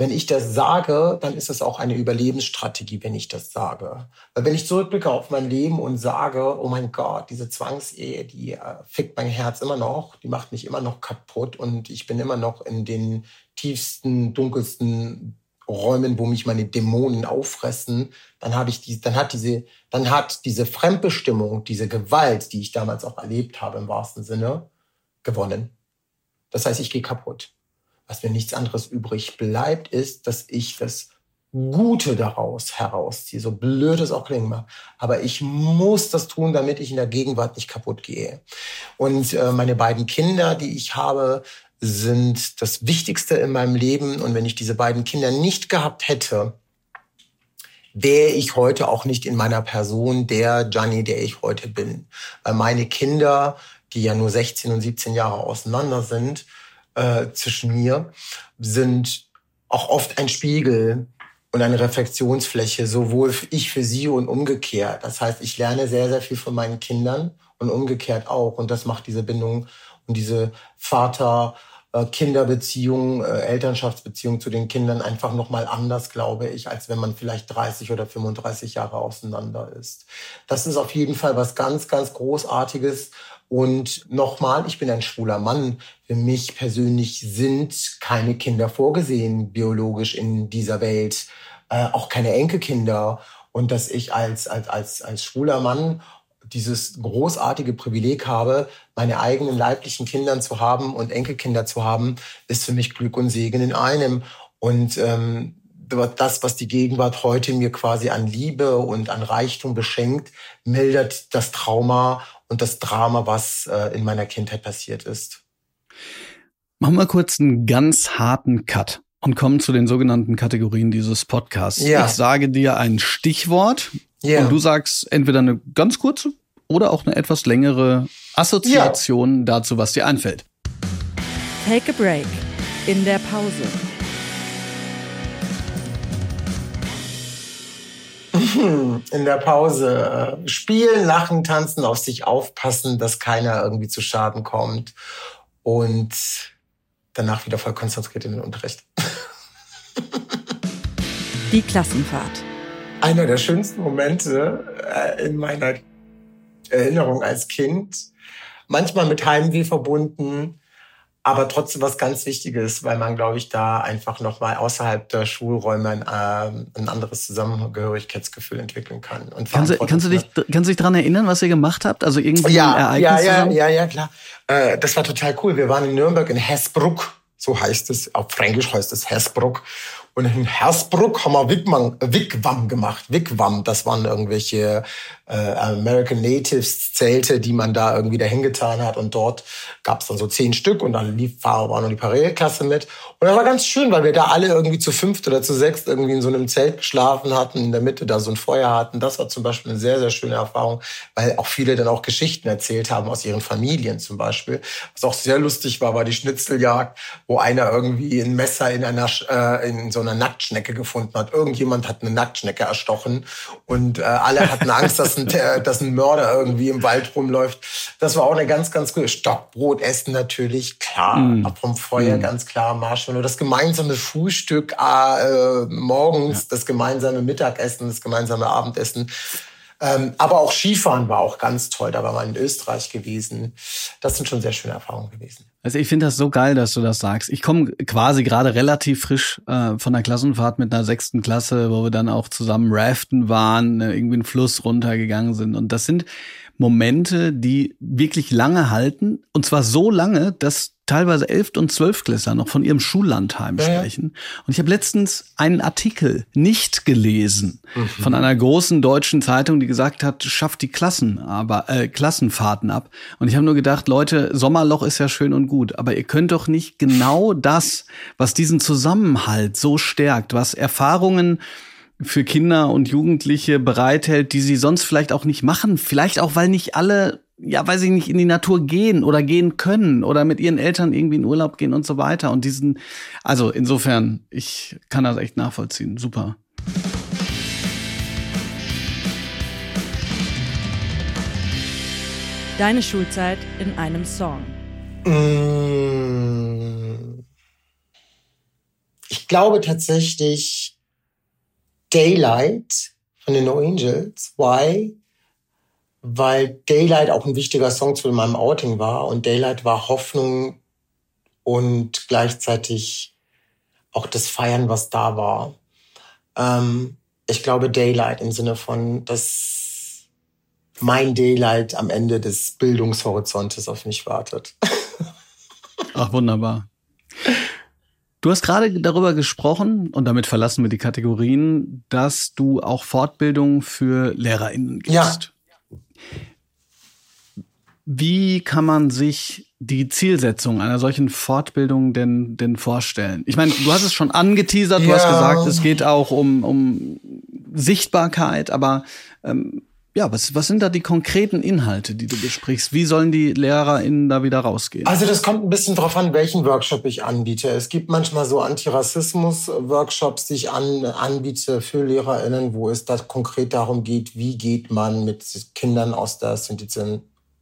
Wenn ich das sage, dann ist es auch eine Überlebensstrategie, wenn ich das sage. Weil wenn ich zurückblicke auf mein Leben und sage, oh mein Gott, diese Zwangsehe, die äh, fickt mein Herz immer noch, die macht mich immer noch kaputt und ich bin immer noch in den tiefsten, dunkelsten Räumen, wo mich meine Dämonen auffressen, dann habe ich die, dann hat diese, dann hat diese Fremdbestimmung, diese Gewalt, die ich damals auch erlebt habe im wahrsten Sinne, gewonnen. Das heißt, ich gehe kaputt was mir nichts anderes übrig bleibt, ist, dass ich das Gute daraus herausziehe, so blöd es auch klingen mag. Aber ich muss das tun, damit ich in der Gegenwart nicht kaputt gehe. Und äh, meine beiden Kinder, die ich habe, sind das Wichtigste in meinem Leben. Und wenn ich diese beiden Kinder nicht gehabt hätte, wäre ich heute auch nicht in meiner Person der Gianni, der ich heute bin. Weil meine Kinder, die ja nur 16 und 17 Jahre auseinander sind, äh, zwischen mir sind auch oft ein Spiegel und eine Reflexionsfläche, sowohl ich für sie und umgekehrt. Das heißt, ich lerne sehr, sehr viel von meinen Kindern und umgekehrt auch. Und das macht diese Bindung und diese Vater- äh, Kinderbeziehung, äh, Elternschaftsbeziehung zu den Kindern einfach nochmal anders, glaube ich, als wenn man vielleicht 30 oder 35 Jahre auseinander ist. Das ist auf jeden Fall was ganz, ganz Großartiges, und nochmal, ich bin ein schwuler Mann. Für mich persönlich sind keine Kinder vorgesehen, biologisch in dieser Welt, äh, auch keine Enkelkinder. Und dass ich als, als, als, als schwuler Mann dieses großartige Privileg habe, meine eigenen leiblichen Kindern zu haben und Enkelkinder zu haben, ist für mich Glück und Segen in einem. Und ähm, das, was die Gegenwart heute mir quasi an Liebe und an Reichtum beschenkt, mildert das Trauma und das Drama, was äh, in meiner Kindheit passiert ist. Machen wir kurz einen ganz harten Cut und kommen zu den sogenannten Kategorien dieses Podcasts. Ja. Ich sage dir ein Stichwort ja. und du sagst entweder eine ganz kurze oder auch eine etwas längere Assoziation ja. dazu, was dir einfällt. Take a break in der Pause. in der Pause äh, spielen, lachen, tanzen, auf sich aufpassen, dass keiner irgendwie zu Schaden kommt und danach wieder voll konzentriert in den Unterricht. Die Klassenfahrt. Einer der schönsten Momente äh, in meiner Erinnerung als Kind. Manchmal mit Heimweh verbunden, aber trotzdem was ganz Wichtiges, weil man, glaube ich, da einfach nochmal außerhalb der Schulräume ein, äh, ein anderes Zusammengehörigkeitsgefühl entwickeln kann. Und kannst, du, kannst, du dich, kannst du dich daran erinnern, was ihr gemacht habt? Also irgendwie ja, ein Ereignis Ja, ja, ja, ja, klar. Äh, das war total cool. Wir waren in Nürnberg in Hessbruck, so heißt es, auf Fränkisch heißt es Hessbruck. Und in Hersbruck haben wir Wigwam, gemacht. Wigwam, das waren irgendwelche äh, American Natives Zelte, die man da irgendwie dahin getan hat. Und dort gab es dann so zehn Stück und dann lief war noch die Parallelklasse mit. Und das war ganz schön, weil wir da alle irgendwie zu fünft oder zu sechst irgendwie in so einem Zelt geschlafen hatten, in der Mitte da so ein Feuer hatten. Das war zum Beispiel eine sehr, sehr schöne Erfahrung, weil auch viele dann auch Geschichten erzählt haben aus ihren Familien zum Beispiel. Was auch sehr lustig war, war die Schnitzeljagd, wo einer irgendwie ein Messer in einer äh, in so einer Nacktschnecke gefunden hat. Irgendjemand hat eine Nacktschnecke erstochen und äh, alle hatten Angst, dass ein, dass ein Mörder irgendwie im Wald rumläuft. Das war auch eine ganz, ganz gute Stockbrot essen natürlich, klar, mm. ab vom Feuer, mm. ganz klar, Marshmallow. Das gemeinsame Frühstück äh, morgens, ja. das gemeinsame Mittagessen, das gemeinsame Abendessen. Ähm, aber auch Skifahren war auch ganz toll. Da war man in Österreich gewesen. Das sind schon sehr schöne Erfahrungen gewesen. Also ich finde das so geil, dass du das sagst. Ich komme quasi gerade relativ frisch äh, von der Klassenfahrt mit einer sechsten Klasse, wo wir dann auch zusammen raften waren, äh, irgendwie einen Fluss runtergegangen sind. Und das sind Momente, die wirklich lange halten. Und zwar so lange, dass teilweise Elft- und Zwölfklässler noch von ihrem Schullandheim ja, sprechen. Und ich habe letztens einen Artikel nicht gelesen mhm. von einer großen deutschen Zeitung, die gesagt hat, schafft die Klassen, aber äh, Klassenfahrten ab. Und ich habe nur gedacht, Leute, Sommerloch ist ja schön und gut, aber ihr könnt doch nicht genau das, was diesen Zusammenhalt so stärkt, was Erfahrungen für Kinder und Jugendliche bereithält, die sie sonst vielleicht auch nicht machen. Vielleicht auch, weil nicht alle, ja, weiß ich nicht, in die Natur gehen oder gehen können oder mit ihren Eltern irgendwie in Urlaub gehen und so weiter. Und diesen, also insofern, ich kann das echt nachvollziehen. Super. Deine Schulzeit in einem Song. Ich glaube tatsächlich, Daylight von den No Angels. Why? Weil Daylight auch ein wichtiger Song zu meinem Outing war und Daylight war Hoffnung und gleichzeitig auch das Feiern, was da war. Ähm, ich glaube Daylight im Sinne von, dass mein Daylight am Ende des Bildungshorizontes auf mich wartet. Ach, wunderbar. Du hast gerade darüber gesprochen, und damit verlassen wir die Kategorien, dass du auch Fortbildung für LehrerInnen gibst. Ja. Wie kann man sich die Zielsetzung einer solchen Fortbildung denn, denn vorstellen? Ich meine, du hast es schon angeteasert, du ja. hast gesagt, es geht auch um, um Sichtbarkeit, aber ähm, ja, was, was sind da die konkreten Inhalte, die du besprichst? Wie sollen die LehrerInnen da wieder rausgehen? Also das kommt ein bisschen drauf an, welchen Workshop ich anbiete. Es gibt manchmal so Antirassismus-Workshops, die ich an, anbiete für LehrerInnen, wo es da konkret darum geht, wie geht man mit Kindern aus der Sinti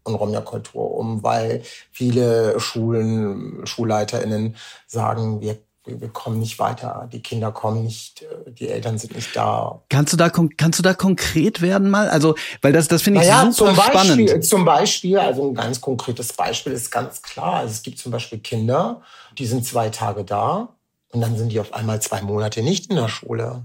und Romja-Kultur um, weil viele Schulen, SchulleiterInnen sagen, wir wir kommen nicht weiter, die Kinder kommen nicht, die Eltern sind nicht da. Kannst du da kannst du da konkret werden mal? Also, weil das das finde ich naja, super zum Beispiel, spannend. Zum Beispiel, also ein ganz konkretes Beispiel ist ganz klar. Also es gibt zum Beispiel Kinder, die sind zwei Tage da und dann sind die auf einmal zwei Monate nicht in der Schule.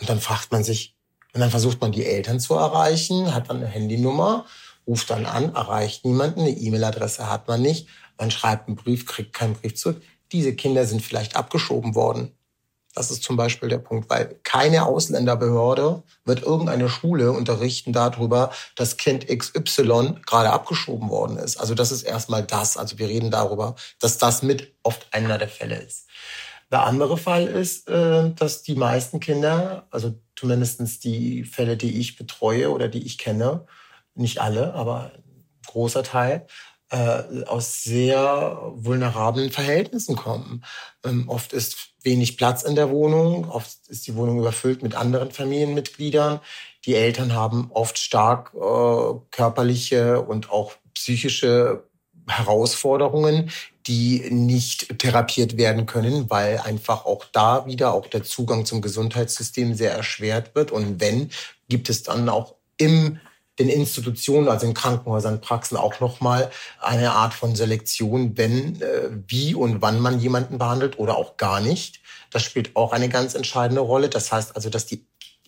Und dann fragt man sich, und dann versucht man die Eltern zu erreichen, hat dann eine Handynummer, ruft dann an, erreicht niemanden, eine E-Mail-Adresse hat man nicht, man schreibt einen Brief, kriegt keinen Brief zurück diese Kinder sind vielleicht abgeschoben worden. Das ist zum Beispiel der Punkt, weil keine Ausländerbehörde wird irgendeine Schule unterrichten darüber, dass Kind XY gerade abgeschoben worden ist. Also das ist erstmal das. Also wir reden darüber, dass das mit oft einer der Fälle ist. Der andere Fall ist, äh, dass die meisten Kinder, also zumindestens die Fälle, die ich betreue oder die ich kenne, nicht alle, aber ein großer Teil, äh, aus sehr vulnerablen Verhältnissen kommen. Ähm, oft ist wenig Platz in der Wohnung, oft ist die Wohnung überfüllt mit anderen Familienmitgliedern. Die Eltern haben oft stark äh, körperliche und auch psychische Herausforderungen, die nicht therapiert werden können, weil einfach auch da wieder auch der Zugang zum Gesundheitssystem sehr erschwert wird. Und wenn, gibt es dann auch im den Institutionen, also in Krankenhäusern, Praxen auch nochmal eine Art von Selektion, wenn, äh, wie und wann man jemanden behandelt oder auch gar nicht. Das spielt auch eine ganz entscheidende Rolle. Das heißt also, dass die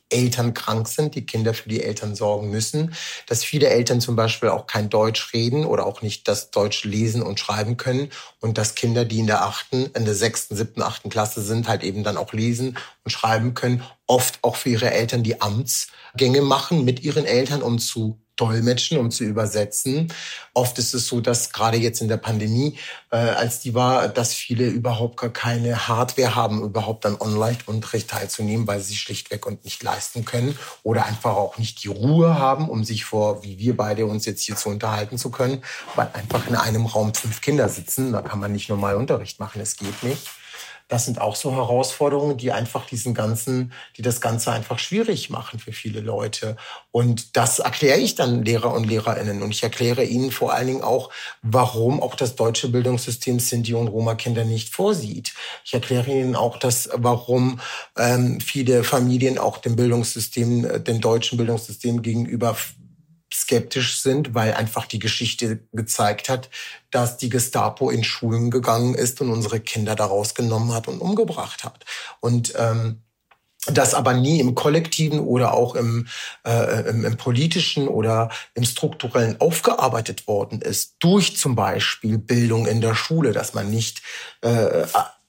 Eltern krank sind, die Kinder für die Eltern sorgen müssen, dass viele Eltern zum Beispiel auch kein Deutsch reden oder auch nicht das Deutsch lesen und schreiben können und dass Kinder, die in der achten, in der sechsten, siebten, achten Klasse sind, halt eben dann auch lesen und schreiben können, oft auch für ihre Eltern die Amtsgänge machen mit ihren Eltern, um zu dolmetschen, um zu übersetzen. Oft ist es so, dass gerade jetzt in der Pandemie, äh, als die war, dass viele überhaupt gar keine Hardware haben, überhaupt an Online-Unterricht teilzunehmen, weil sie sich schlichtweg und nicht leisten können oder einfach auch nicht die Ruhe haben, um sich vor, wie wir beide uns jetzt hier zu unterhalten zu können, weil einfach in einem Raum fünf Kinder sitzen, da kann man nicht normal Unterricht machen, es geht nicht. Das sind auch so Herausforderungen, die einfach diesen ganzen, die das Ganze einfach schwierig machen für viele Leute. Und das erkläre ich dann Lehrer und Lehrerinnen. Und ich erkläre ihnen vor allen Dingen auch, warum auch das deutsche Bildungssystem Sinti und Roma-Kinder nicht vorsieht. Ich erkläre ihnen auch, dass, warum ähm, viele Familien auch dem Bildungssystem, äh, dem deutschen Bildungssystem gegenüber skeptisch sind, weil einfach die Geschichte gezeigt hat, dass die Gestapo in Schulen gegangen ist und unsere Kinder daraus genommen hat und umgebracht hat. Und ähm, das aber nie im kollektiven oder auch im, äh, im, im, politischen oder im strukturellen aufgearbeitet worden ist, durch zum Beispiel Bildung in der Schule, dass man nicht äh,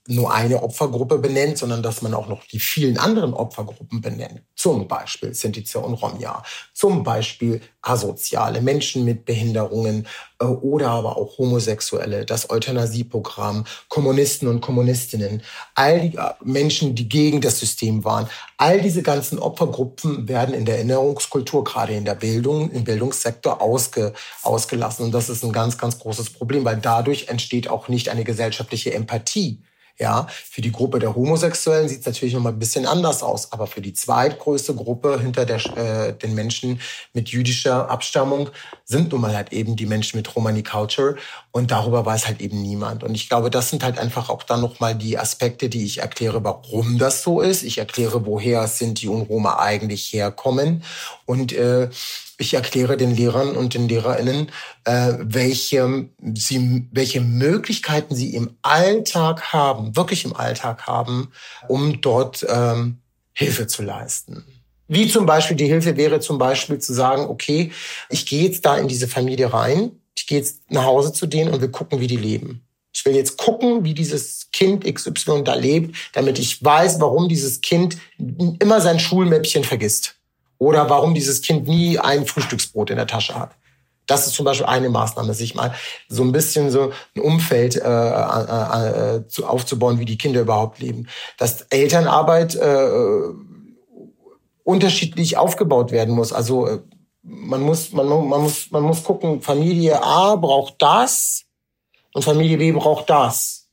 nur eine Opfergruppe benennt, sondern dass man auch noch die vielen anderen Opfergruppen benennt. Zum Beispiel Sintize und Romja, zum Beispiel asoziale Menschen mit Behinderungen äh, oder aber auch Homosexuelle, das Euthanasieprogramm, Kommunisten und Kommunistinnen, all die äh, Menschen, die gegen das System waren. All diese ganzen Opfergruppen werden in der Erinnerungskultur, gerade in der Bildung, im Bildungssektor ausge, ausgelassen. Und das ist ein ganz, ganz großes Problem, weil dadurch entsteht auch nicht eine gesellschaftliche Empathie ja, für die Gruppe der Homosexuellen sieht es natürlich noch mal ein bisschen anders aus, aber für die zweitgrößte Gruppe hinter der, äh, den Menschen mit jüdischer Abstammung sind nun mal halt eben die Menschen mit Romani Culture und darüber weiß halt eben niemand. Und ich glaube, das sind halt einfach auch dann noch mal die Aspekte, die ich erkläre, warum das so ist. Ich erkläre, woher Sinti und Roma eigentlich herkommen und äh, ich erkläre den Lehrern und den Lehrerinnen, äh, welche, sie, welche Möglichkeiten sie im Alltag haben, wirklich im Alltag haben, um dort ähm, Hilfe zu leisten. Wie zum Beispiel die Hilfe wäre zum Beispiel zu sagen, okay, ich gehe jetzt da in diese Familie rein, ich gehe jetzt nach Hause zu denen und wir gucken, wie die leben. Ich will jetzt gucken, wie dieses Kind XY da lebt, damit ich weiß, warum dieses Kind immer sein Schulmäppchen vergisst. Oder warum dieses Kind nie ein Frühstücksbrot in der Tasche hat. Das ist zum Beispiel eine Maßnahme, sich mal so ein bisschen so ein Umfeld äh, äh, äh, zu, aufzubauen, wie die Kinder überhaupt leben. Dass Elternarbeit äh, unterschiedlich aufgebaut werden muss. Also äh, man muss, man, man, muss, man muss gucken, Familie A braucht das und Familie B braucht das.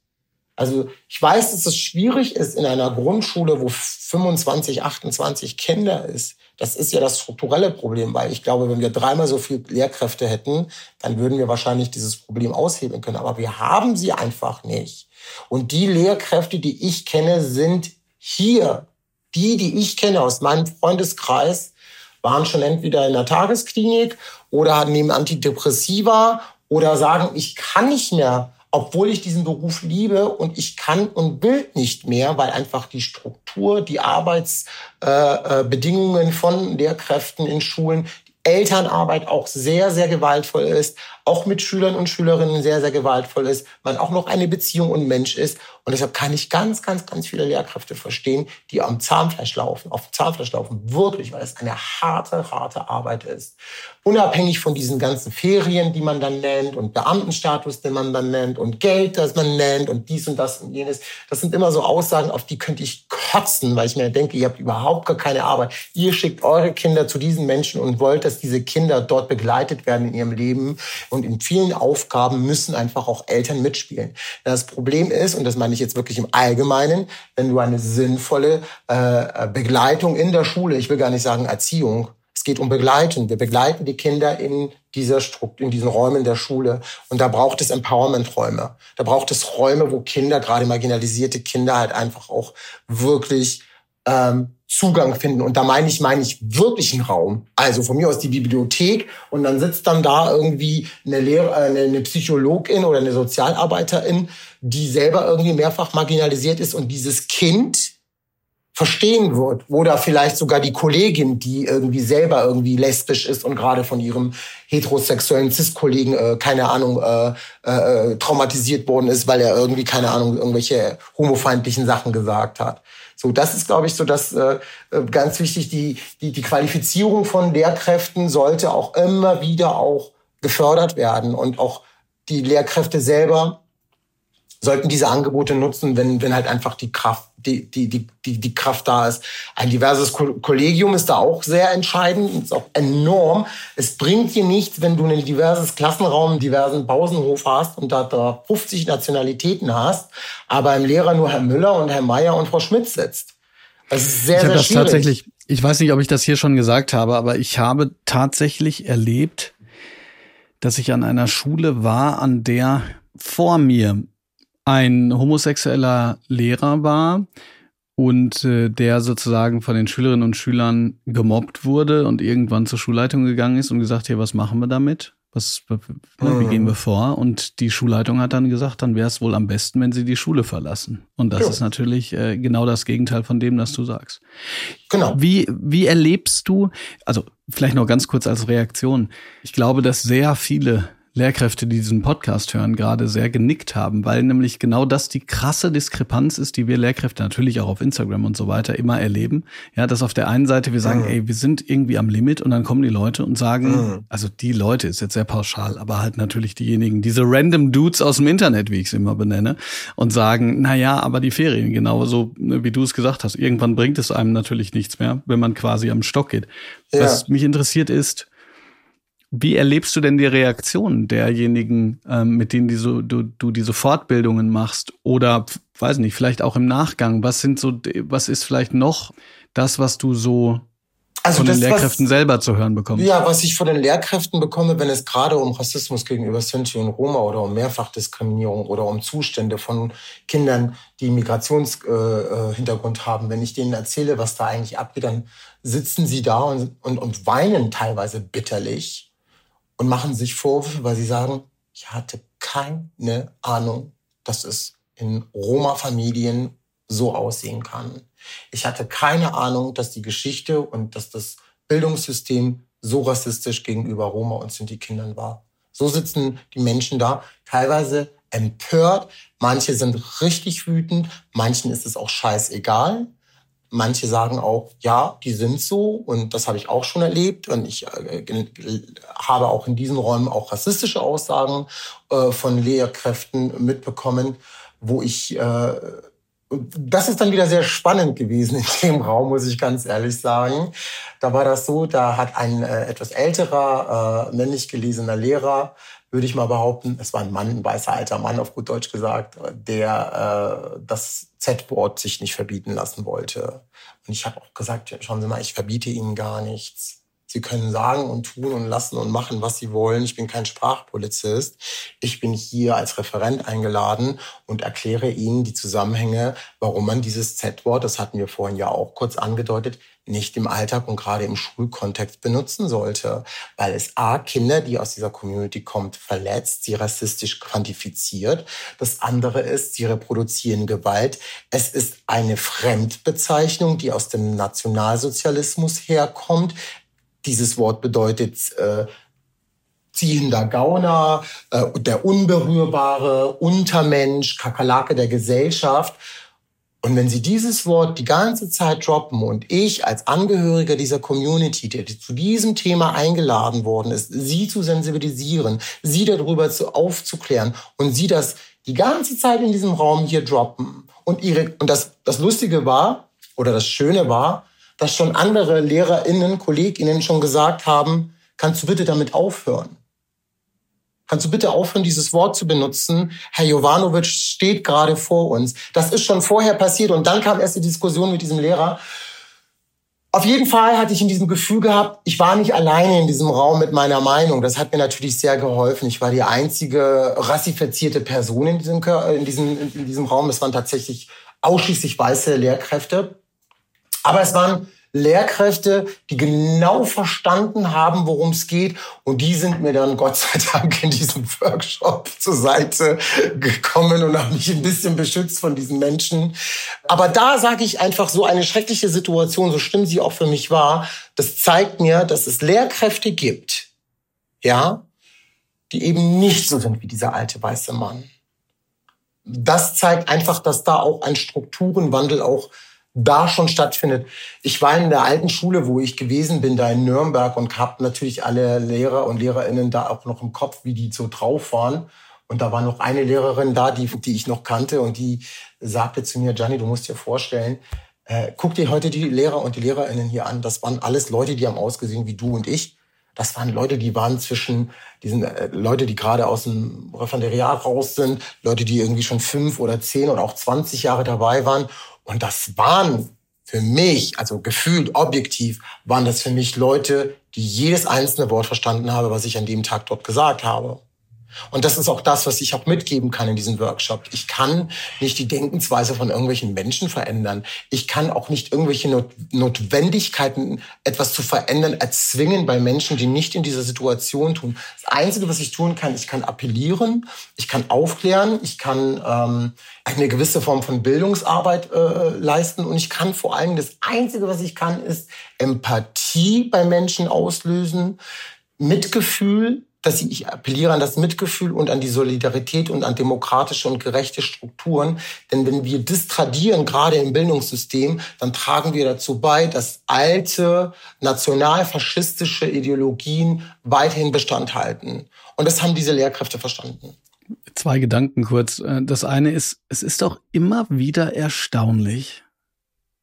Also ich weiß, dass es schwierig ist in einer Grundschule, wo 25, 28 Kinder ist, das ist ja das strukturelle Problem, weil ich glaube, wenn wir dreimal so viel Lehrkräfte hätten, dann würden wir wahrscheinlich dieses Problem aushebeln können. Aber wir haben sie einfach nicht. Und die Lehrkräfte, die ich kenne, sind hier. Die, die ich kenne aus meinem Freundeskreis, waren schon entweder in der Tagesklinik oder nehmen Antidepressiva oder sagen, ich kann nicht mehr obwohl ich diesen Beruf liebe und ich kann und will nicht mehr, weil einfach die Struktur, die Arbeitsbedingungen äh, äh von Lehrkräften in Schulen, Elternarbeit auch sehr, sehr gewaltvoll ist, auch mit Schülern und Schülerinnen sehr, sehr gewaltvoll ist, man auch noch eine Beziehung und Mensch ist. Und deshalb kann ich ganz, ganz, ganz viele Lehrkräfte verstehen, die am Zahnfleisch laufen, auf Zahnfleisch laufen, wirklich, weil es eine harte, harte Arbeit ist. Unabhängig von diesen ganzen Ferien, die man dann nennt und Beamtenstatus, den man dann nennt und Geld, das man nennt und dies und das und jenes. Das sind immer so Aussagen, auf die könnte ich kotzen, weil ich mir denke, ihr habt überhaupt gar keine Arbeit. Ihr schickt eure Kinder zu diesen Menschen und wollt, dass diese Kinder dort begleitet werden in ihrem Leben und in vielen Aufgaben müssen einfach auch Eltern mitspielen. Das Problem ist, und das meine ich jetzt wirklich im Allgemeinen, wenn du eine sinnvolle äh, Begleitung in der Schule, ich will gar nicht sagen Erziehung, es geht um Begleitung. Wir begleiten die Kinder in dieser Struktur, in diesen Räumen der Schule. Und da braucht es Empowerment-Räume. Da braucht es Räume, wo Kinder, gerade marginalisierte Kinder, halt einfach auch wirklich ähm, Zugang finden. Und da meine ich, meine ich wirklich einen Raum. Also von mir aus die Bibliothek und dann sitzt dann da irgendwie eine, Lehrer, äh, eine, eine Psychologin oder eine Sozialarbeiterin, die selber irgendwie mehrfach marginalisiert ist und dieses Kind verstehen wird. Oder vielleicht sogar die Kollegin, die irgendwie selber irgendwie lesbisch ist und gerade von ihrem heterosexuellen Cis-Kollegen, äh, keine Ahnung, äh, äh, traumatisiert worden ist, weil er irgendwie, keine Ahnung, irgendwelche homofeindlichen Sachen gesagt hat. So, das ist, glaube ich, so das äh, äh, ganz wichtig. Die, die, die Qualifizierung von Lehrkräften sollte auch immer wieder auch gefördert werden und auch die Lehrkräfte selber sollten diese Angebote nutzen, wenn, wenn halt einfach die Kraft, die, die, die, die, die Kraft da ist. Ein diverses Kollegium ist da auch sehr entscheidend, ist auch enorm. Es bringt dir nichts, wenn du ein diverses Klassenraum, einen diversen Pausenhof hast und da, da 50 Nationalitäten hast, aber im Lehrer nur Herr Müller und Herr Meier und Frau Schmidt sitzt. Das ist sehr, ich sehr das schwierig. Tatsächlich, ich weiß nicht, ob ich das hier schon gesagt habe, aber ich habe tatsächlich erlebt, dass ich an einer Schule war, an der vor mir ein homosexueller Lehrer war und äh, der sozusagen von den Schülerinnen und Schülern gemobbt wurde und irgendwann zur Schulleitung gegangen ist und gesagt, hier, was machen wir damit? Was, wie gehen wir vor? Und die Schulleitung hat dann gesagt, dann wäre es wohl am besten, wenn sie die Schule verlassen. Und das ja. ist natürlich äh, genau das Gegenteil von dem, das du sagst. Genau. Wie, wie erlebst du, also vielleicht noch ganz kurz als Reaktion. Ich glaube, dass sehr viele Lehrkräfte, die diesen Podcast hören, gerade sehr genickt haben, weil nämlich genau das die krasse Diskrepanz ist, die wir Lehrkräfte natürlich auch auf Instagram und so weiter immer erleben. Ja, dass auf der einen Seite wir sagen, mhm. ey, wir sind irgendwie am Limit und dann kommen die Leute und sagen, mhm. also die Leute ist jetzt sehr pauschal, aber halt natürlich diejenigen, diese random Dudes aus dem Internet, wie ich es immer benenne, und sagen, na ja, aber die Ferien, genauso ne, wie du es gesagt hast, irgendwann bringt es einem natürlich nichts mehr, wenn man quasi am Stock geht. Ja. Was mich interessiert ist, wie erlebst du denn die Reaktion derjenigen, ähm, mit denen so, du, du diese Fortbildungen machst? Oder, weiß nicht, vielleicht auch im Nachgang? Was sind so, was ist vielleicht noch das, was du so also von das, den Lehrkräften was, selber zu hören bekommst? Ja, was ich von den Lehrkräften bekomme, wenn es gerade um Rassismus gegenüber Sinti und Roma oder um Mehrfachdiskriminierung oder um Zustände von Kindern, die Migrationshintergrund äh, äh haben, wenn ich denen erzähle, was da eigentlich abgeht, dann sitzen sie da und, und, und weinen teilweise bitterlich und machen sich Vorwürfe, weil sie sagen, ich hatte keine Ahnung, dass es in Roma-Familien so aussehen kann. Ich hatte keine Ahnung, dass die Geschichte und dass das Bildungssystem so rassistisch gegenüber Roma und Sinti-Kindern war. So sitzen die Menschen da, teilweise empört. Manche sind richtig wütend, manchen ist es auch scheißegal. Manche sagen auch, ja, die sind so und das habe ich auch schon erlebt und ich äh, habe auch in diesen Räumen auch rassistische Aussagen äh, von Lehrkräften mitbekommen, wo ich äh, das ist dann wieder sehr spannend gewesen in dem Raum, muss ich ganz ehrlich sagen. Da war das so, da hat ein äh, etwas älterer, äh, männlich gelesener Lehrer würde ich mal behaupten, es war ein Mann, ein weißer alter Mann, auf gut Deutsch gesagt, der äh, das Z-Wort sich nicht verbieten lassen wollte. Und ich habe auch gesagt, schauen Sie mal, ich verbiete Ihnen gar nichts. Sie können sagen und tun und lassen und machen, was Sie wollen. Ich bin kein Sprachpolizist. Ich bin hier als Referent eingeladen und erkläre Ihnen die Zusammenhänge, warum man dieses Z-Wort, das hatten wir vorhin ja auch kurz angedeutet, nicht im Alltag und gerade im Schulkontext benutzen sollte, weil es A, Kinder, die aus dieser Community kommt, verletzt, sie rassistisch quantifiziert. Das andere ist, sie reproduzieren Gewalt. Es ist eine Fremdbezeichnung, die aus dem Nationalsozialismus herkommt. Dieses Wort bedeutet äh, ziehender Gauner, äh, der Unberührbare, Untermensch, Kakerlake der Gesellschaft. Und wenn Sie dieses Wort die ganze Zeit droppen und ich als Angehöriger dieser Community, der zu diesem Thema eingeladen worden ist, Sie zu sensibilisieren, Sie darüber zu aufzuklären und Sie das die ganze Zeit in diesem Raum hier droppen und Ihre, und das, das Lustige war, oder das Schöne war, dass schon andere LehrerInnen, KollegInnen schon gesagt haben, kannst du bitte damit aufhören? Kannst du bitte aufhören, dieses Wort zu benutzen? Herr Jovanovic steht gerade vor uns. Das ist schon vorher passiert und dann kam erst die Diskussion mit diesem Lehrer. Auf jeden Fall hatte ich in diesem Gefühl gehabt, ich war nicht alleine in diesem Raum mit meiner Meinung. Das hat mir natürlich sehr geholfen. Ich war die einzige rassifizierte Person in diesem, in diesem, in diesem Raum. Es waren tatsächlich ausschließlich weiße Lehrkräfte. Aber es waren Lehrkräfte, die genau verstanden haben, worum es geht. Und die sind mir dann Gott sei Dank in diesem Workshop zur Seite gekommen und haben mich ein bisschen beschützt von diesen Menschen. Aber da sage ich einfach, so eine schreckliche Situation, so schlimm sie auch für mich war, das zeigt mir, dass es Lehrkräfte gibt, ja, die eben nicht so sind wie dieser alte weiße Mann. Das zeigt einfach, dass da auch ein Strukturenwandel auch da schon stattfindet. Ich war in der alten Schule, wo ich gewesen bin, da in Nürnberg und habe natürlich alle Lehrer und Lehrerinnen da auch noch im Kopf, wie die so drauf waren. Und da war noch eine Lehrerin da, die, die ich noch kannte und die sagte zu mir, Gianni, du musst dir vorstellen, äh, guck dir heute die Lehrer und die Lehrerinnen hier an. Das waren alles Leute, die haben ausgesehen wie du und ich. Das waren Leute, die waren zwischen diesen äh, Leute, die gerade aus dem Referendariat raus sind, Leute, die irgendwie schon fünf oder zehn oder auch zwanzig Jahre dabei waren und das waren für mich, also gefühlt objektiv, waren das für mich Leute, die jedes einzelne Wort verstanden haben, was ich an dem Tag dort gesagt habe. Und das ist auch das, was ich auch mitgeben kann in diesem Workshop. Ich kann nicht die Denkensweise von irgendwelchen Menschen verändern. Ich kann auch nicht irgendwelche Not Notwendigkeiten, etwas zu verändern, erzwingen bei Menschen, die nicht in dieser Situation tun. Das Einzige, was ich tun kann, ich kann appellieren, ich kann aufklären, ich kann ähm, eine gewisse Form von Bildungsarbeit äh, leisten und ich kann vor allem, das Einzige, was ich kann, ist Empathie bei Menschen auslösen, Mitgefühl, dass ich appelliere an das Mitgefühl und an die Solidarität und an demokratische und gerechte Strukturen. Denn wenn wir das tradieren, gerade im Bildungssystem, dann tragen wir dazu bei, dass alte nationalfaschistische Ideologien weiterhin Bestand halten. Und das haben diese Lehrkräfte verstanden. Zwei Gedanken kurz. Das eine ist, es ist doch immer wieder erstaunlich,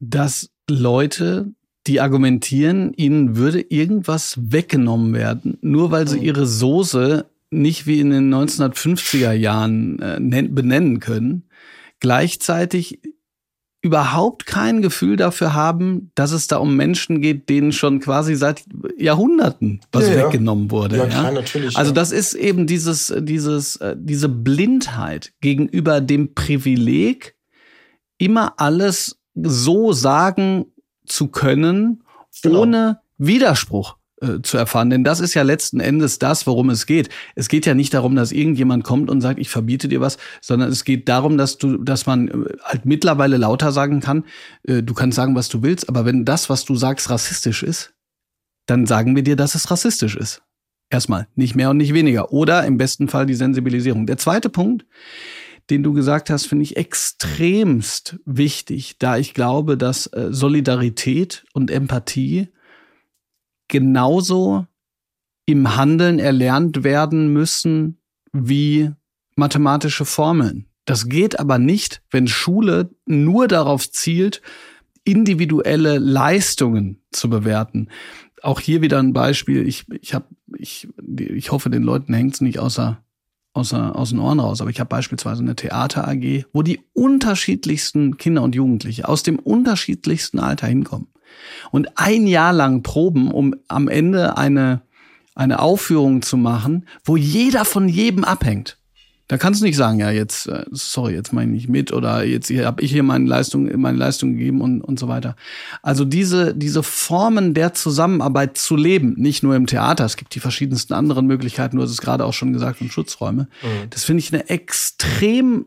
dass Leute die argumentieren, ihnen würde irgendwas weggenommen werden, nur weil sie ihre Soße nicht wie in den 1950er Jahren äh, benennen können, gleichzeitig überhaupt kein Gefühl dafür haben, dass es da um Menschen geht, denen schon quasi seit Jahrhunderten was ja, weggenommen wurde. Ja, klar, ja? natürlich. Also das ist eben dieses, dieses, äh, diese Blindheit gegenüber dem Privileg, immer alles so sagen zu können, genau. ohne Widerspruch äh, zu erfahren. Denn das ist ja letzten Endes das, worum es geht. Es geht ja nicht darum, dass irgendjemand kommt und sagt, ich verbiete dir was, sondern es geht darum, dass du, dass man äh, halt mittlerweile lauter sagen kann, äh, du kannst sagen, was du willst, aber wenn das, was du sagst, rassistisch ist, dann sagen wir dir, dass es rassistisch ist. Erstmal, nicht mehr und nicht weniger. Oder im besten Fall die Sensibilisierung. Der zweite Punkt, den du gesagt hast, finde ich extremst wichtig, da ich glaube, dass äh, Solidarität und Empathie genauso im Handeln erlernt werden müssen wie mathematische Formeln. Das geht aber nicht, wenn Schule nur darauf zielt, individuelle Leistungen zu bewerten. Auch hier wieder ein Beispiel. Ich, ich, hab, ich, ich hoffe, den Leuten hängt es nicht außer aus, aus den Ohren raus. Aber ich habe beispielsweise eine Theater AG, wo die unterschiedlichsten Kinder und Jugendliche aus dem unterschiedlichsten Alter hinkommen. Und ein Jahr lang proben, um am Ende eine, eine Aufführung zu machen, wo jeder von jedem abhängt. Da kannst du nicht sagen, ja, jetzt, äh, sorry, jetzt meine ich mit oder jetzt habe ich hier meine Leistung, meine Leistung gegeben und, und so weiter. Also diese, diese Formen der Zusammenarbeit zu leben, nicht nur im Theater, es gibt die verschiedensten anderen Möglichkeiten, du hast es gerade auch schon gesagt, und Schutzräume. Mhm. Das finde ich eine extrem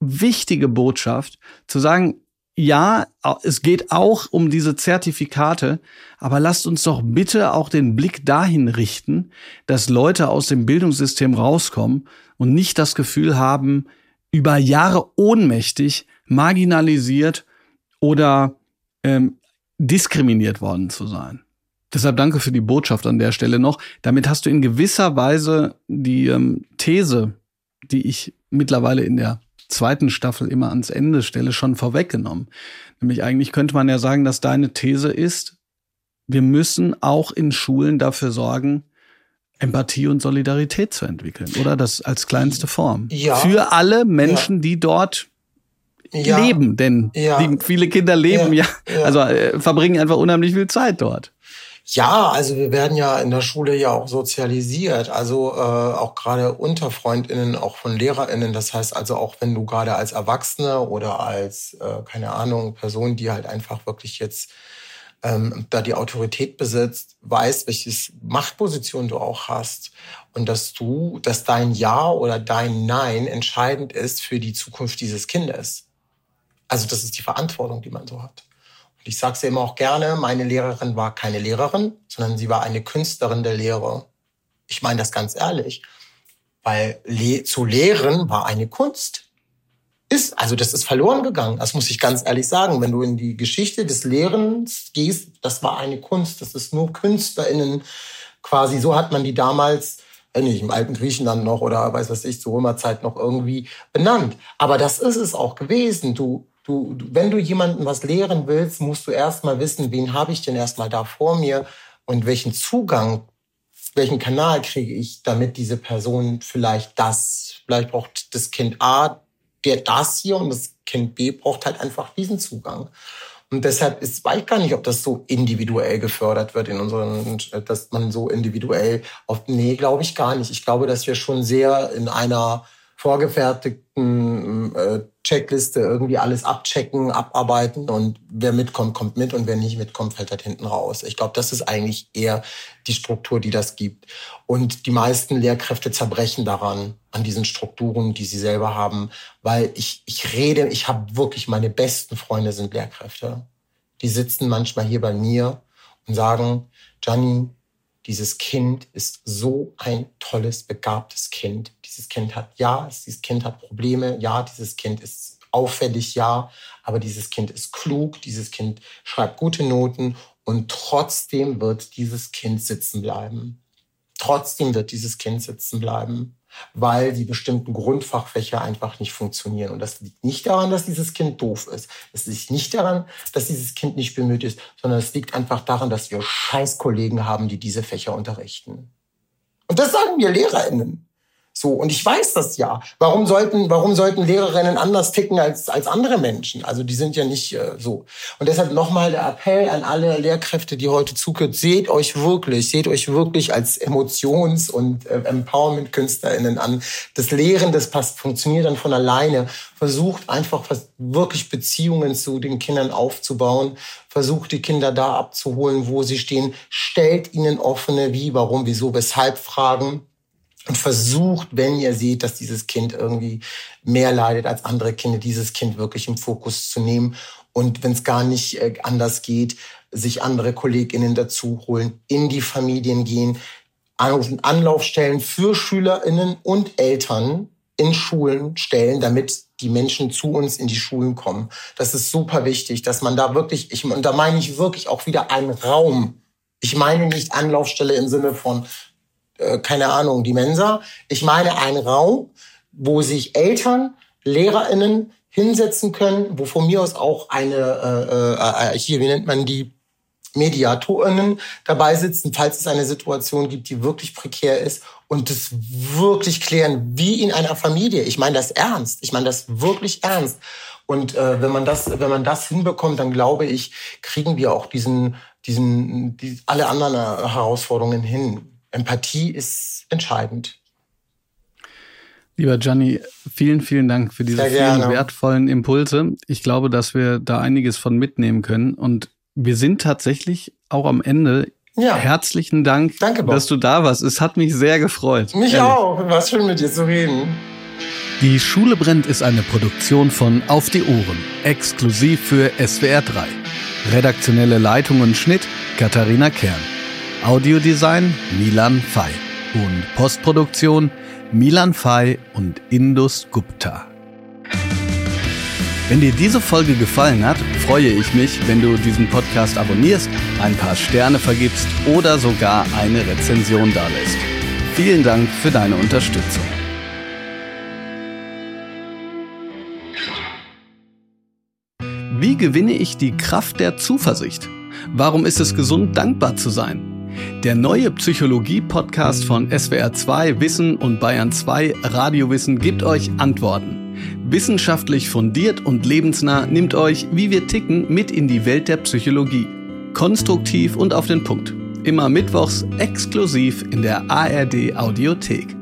wichtige Botschaft, zu sagen, ja, es geht auch um diese Zertifikate, aber lasst uns doch bitte auch den Blick dahin richten, dass Leute aus dem Bildungssystem rauskommen und nicht das Gefühl haben, über Jahre ohnmächtig, marginalisiert oder ähm, diskriminiert worden zu sein. Deshalb danke für die Botschaft an der Stelle noch. Damit hast du in gewisser Weise die ähm, These, die ich mittlerweile in der zweiten Staffel immer ans Ende stelle, schon vorweggenommen. Nämlich eigentlich könnte man ja sagen, dass deine These ist, wir müssen auch in Schulen dafür sorgen, Empathie und Solidarität zu entwickeln, oder? Das als kleinste Form. Ja. Für alle Menschen, ja. die dort ja. leben, denn viele Kinder leben ja, also äh, verbringen einfach unheimlich viel Zeit dort. Ja, also wir werden ja in der Schule ja auch sozialisiert, also äh, auch gerade unter Freundinnen, auch von Lehrerinnen. Das heißt also auch, wenn du gerade als Erwachsene oder als äh, keine Ahnung Person, die halt einfach wirklich jetzt ähm, da die Autorität besitzt, weißt, welches Machtposition du auch hast und dass du, dass dein Ja oder dein Nein entscheidend ist für die Zukunft dieses Kindes. Also das ist die Verantwortung, die man so hat. Ich sage es immer auch gerne, meine Lehrerin war keine Lehrerin, sondern sie war eine Künstlerin der Lehre. Ich meine das ganz ehrlich, weil le zu lehren war eine Kunst. Ist, also das ist verloren gegangen, das muss ich ganz ehrlich sagen. Wenn du in die Geschichte des Lehrens gehst, das war eine Kunst, das ist nur KünstlerInnen quasi, so hat man die damals äh, nicht im alten Griechenland noch oder weiß was ich, zur Römerzeit noch irgendwie benannt. Aber das ist es auch gewesen. Du, Du, wenn du jemandem was lehren willst, musst du erstmal wissen, wen habe ich denn erstmal da vor mir und welchen Zugang, welchen Kanal kriege ich, damit diese Person vielleicht das, vielleicht braucht das Kind A der das hier und das Kind B braucht halt einfach diesen Zugang. Und deshalb ist, weiß ich gar nicht, ob das so individuell gefördert wird in unseren, dass man so individuell auf, nee, glaube ich gar nicht. Ich glaube, dass wir schon sehr in einer vorgefertigten äh, Checkliste irgendwie alles abchecken, abarbeiten und wer mitkommt, kommt mit und wer nicht mitkommt, fällt halt hinten raus. Ich glaube, das ist eigentlich eher die Struktur, die das gibt. Und die meisten Lehrkräfte zerbrechen daran, an diesen Strukturen, die sie selber haben, weil ich, ich rede, ich habe wirklich, meine besten Freunde sind Lehrkräfte. Die sitzen manchmal hier bei mir und sagen, Gianni, dieses Kind ist so ein tolles, begabtes Kind. Dieses Kind hat, ja, dieses Kind hat Probleme, ja, dieses Kind ist auffällig, ja, aber dieses Kind ist klug, dieses Kind schreibt gute Noten und trotzdem wird dieses Kind sitzen bleiben. Trotzdem wird dieses Kind sitzen bleiben weil die bestimmten Grundfachfächer einfach nicht funktionieren. Und das liegt nicht daran, dass dieses Kind doof ist. Es liegt nicht daran, dass dieses Kind nicht bemüht ist, sondern es liegt einfach daran, dass wir Scheißkollegen haben, die diese Fächer unterrichten. Und das sagen mir LehrerInnen. So, und ich weiß das ja. Warum sollten, warum sollten Lehrerinnen anders ticken als, als andere Menschen? Also die sind ja nicht äh, so. Und deshalb nochmal der Appell an alle Lehrkräfte, die heute zuhört, seht euch wirklich, seht euch wirklich als Emotions- und äh, Empowerment-KünstlerInnen an. Das Lehren, das passt, funktioniert dann von alleine. Versucht einfach wirklich Beziehungen zu den Kindern aufzubauen. Versucht die Kinder da abzuholen, wo sie stehen. Stellt ihnen offene Wie, warum, wieso, weshalb Fragen und versucht, wenn ihr seht, dass dieses Kind irgendwie mehr leidet als andere Kinder, dieses Kind wirklich im Fokus zu nehmen und wenn es gar nicht äh, anders geht, sich andere Kolleginnen dazu holen, in die Familien gehen, Anlaufstellen für Schülerinnen und Eltern in Schulen stellen, damit die Menschen zu uns in die Schulen kommen. Das ist super wichtig, dass man da wirklich, ich, und da meine ich wirklich auch wieder einen Raum. Ich meine nicht Anlaufstelle im Sinne von äh, keine Ahnung, die Mensa. Ich meine einen Raum, wo sich Eltern, LehrerInnen hinsetzen können, wo von mir aus auch eine, äh, äh, äh, hier, wie nennt man die, MediatorInnen dabei sitzen, falls es eine Situation gibt, die wirklich prekär ist und das wirklich klären, wie in einer Familie. Ich meine das ernst. Ich meine das wirklich ernst. Und äh, wenn man das, wenn man das hinbekommt, dann glaube ich, kriegen wir auch diesen, diesen, die, alle anderen Herausforderungen hin. Empathie ist entscheidend. Lieber Gianni, vielen, vielen Dank für diese vielen wertvollen Impulse. Ich glaube, dass wir da einiges von mitnehmen können. Und wir sind tatsächlich auch am Ende. Ja. Herzlichen Dank, Danke, dass du da warst. Es hat mich sehr gefreut. Mich ehrlich. auch. War schön mit dir zu reden. Die Schule brennt ist eine Produktion von Auf die Ohren, exklusiv für SWR 3. Redaktionelle Leitung und Schnitt Katharina Kern. Audiodesign Milan Fay und Postproduktion Milan Fay und Indus Gupta. Wenn dir diese Folge gefallen hat, freue ich mich, wenn du diesen Podcast abonnierst, ein paar Sterne vergibst oder sogar eine Rezension dalässt. Vielen Dank für deine Unterstützung. Wie gewinne ich die Kraft der Zuversicht? Warum ist es gesund, dankbar zu sein? Der neue Psychologie-Podcast von SWR2 Wissen und Bayern 2 Radiowissen gibt euch Antworten. Wissenschaftlich fundiert und lebensnah nimmt euch, wie wir ticken, mit in die Welt der Psychologie. Konstruktiv und auf den Punkt. Immer mittwochs exklusiv in der ARD Audiothek.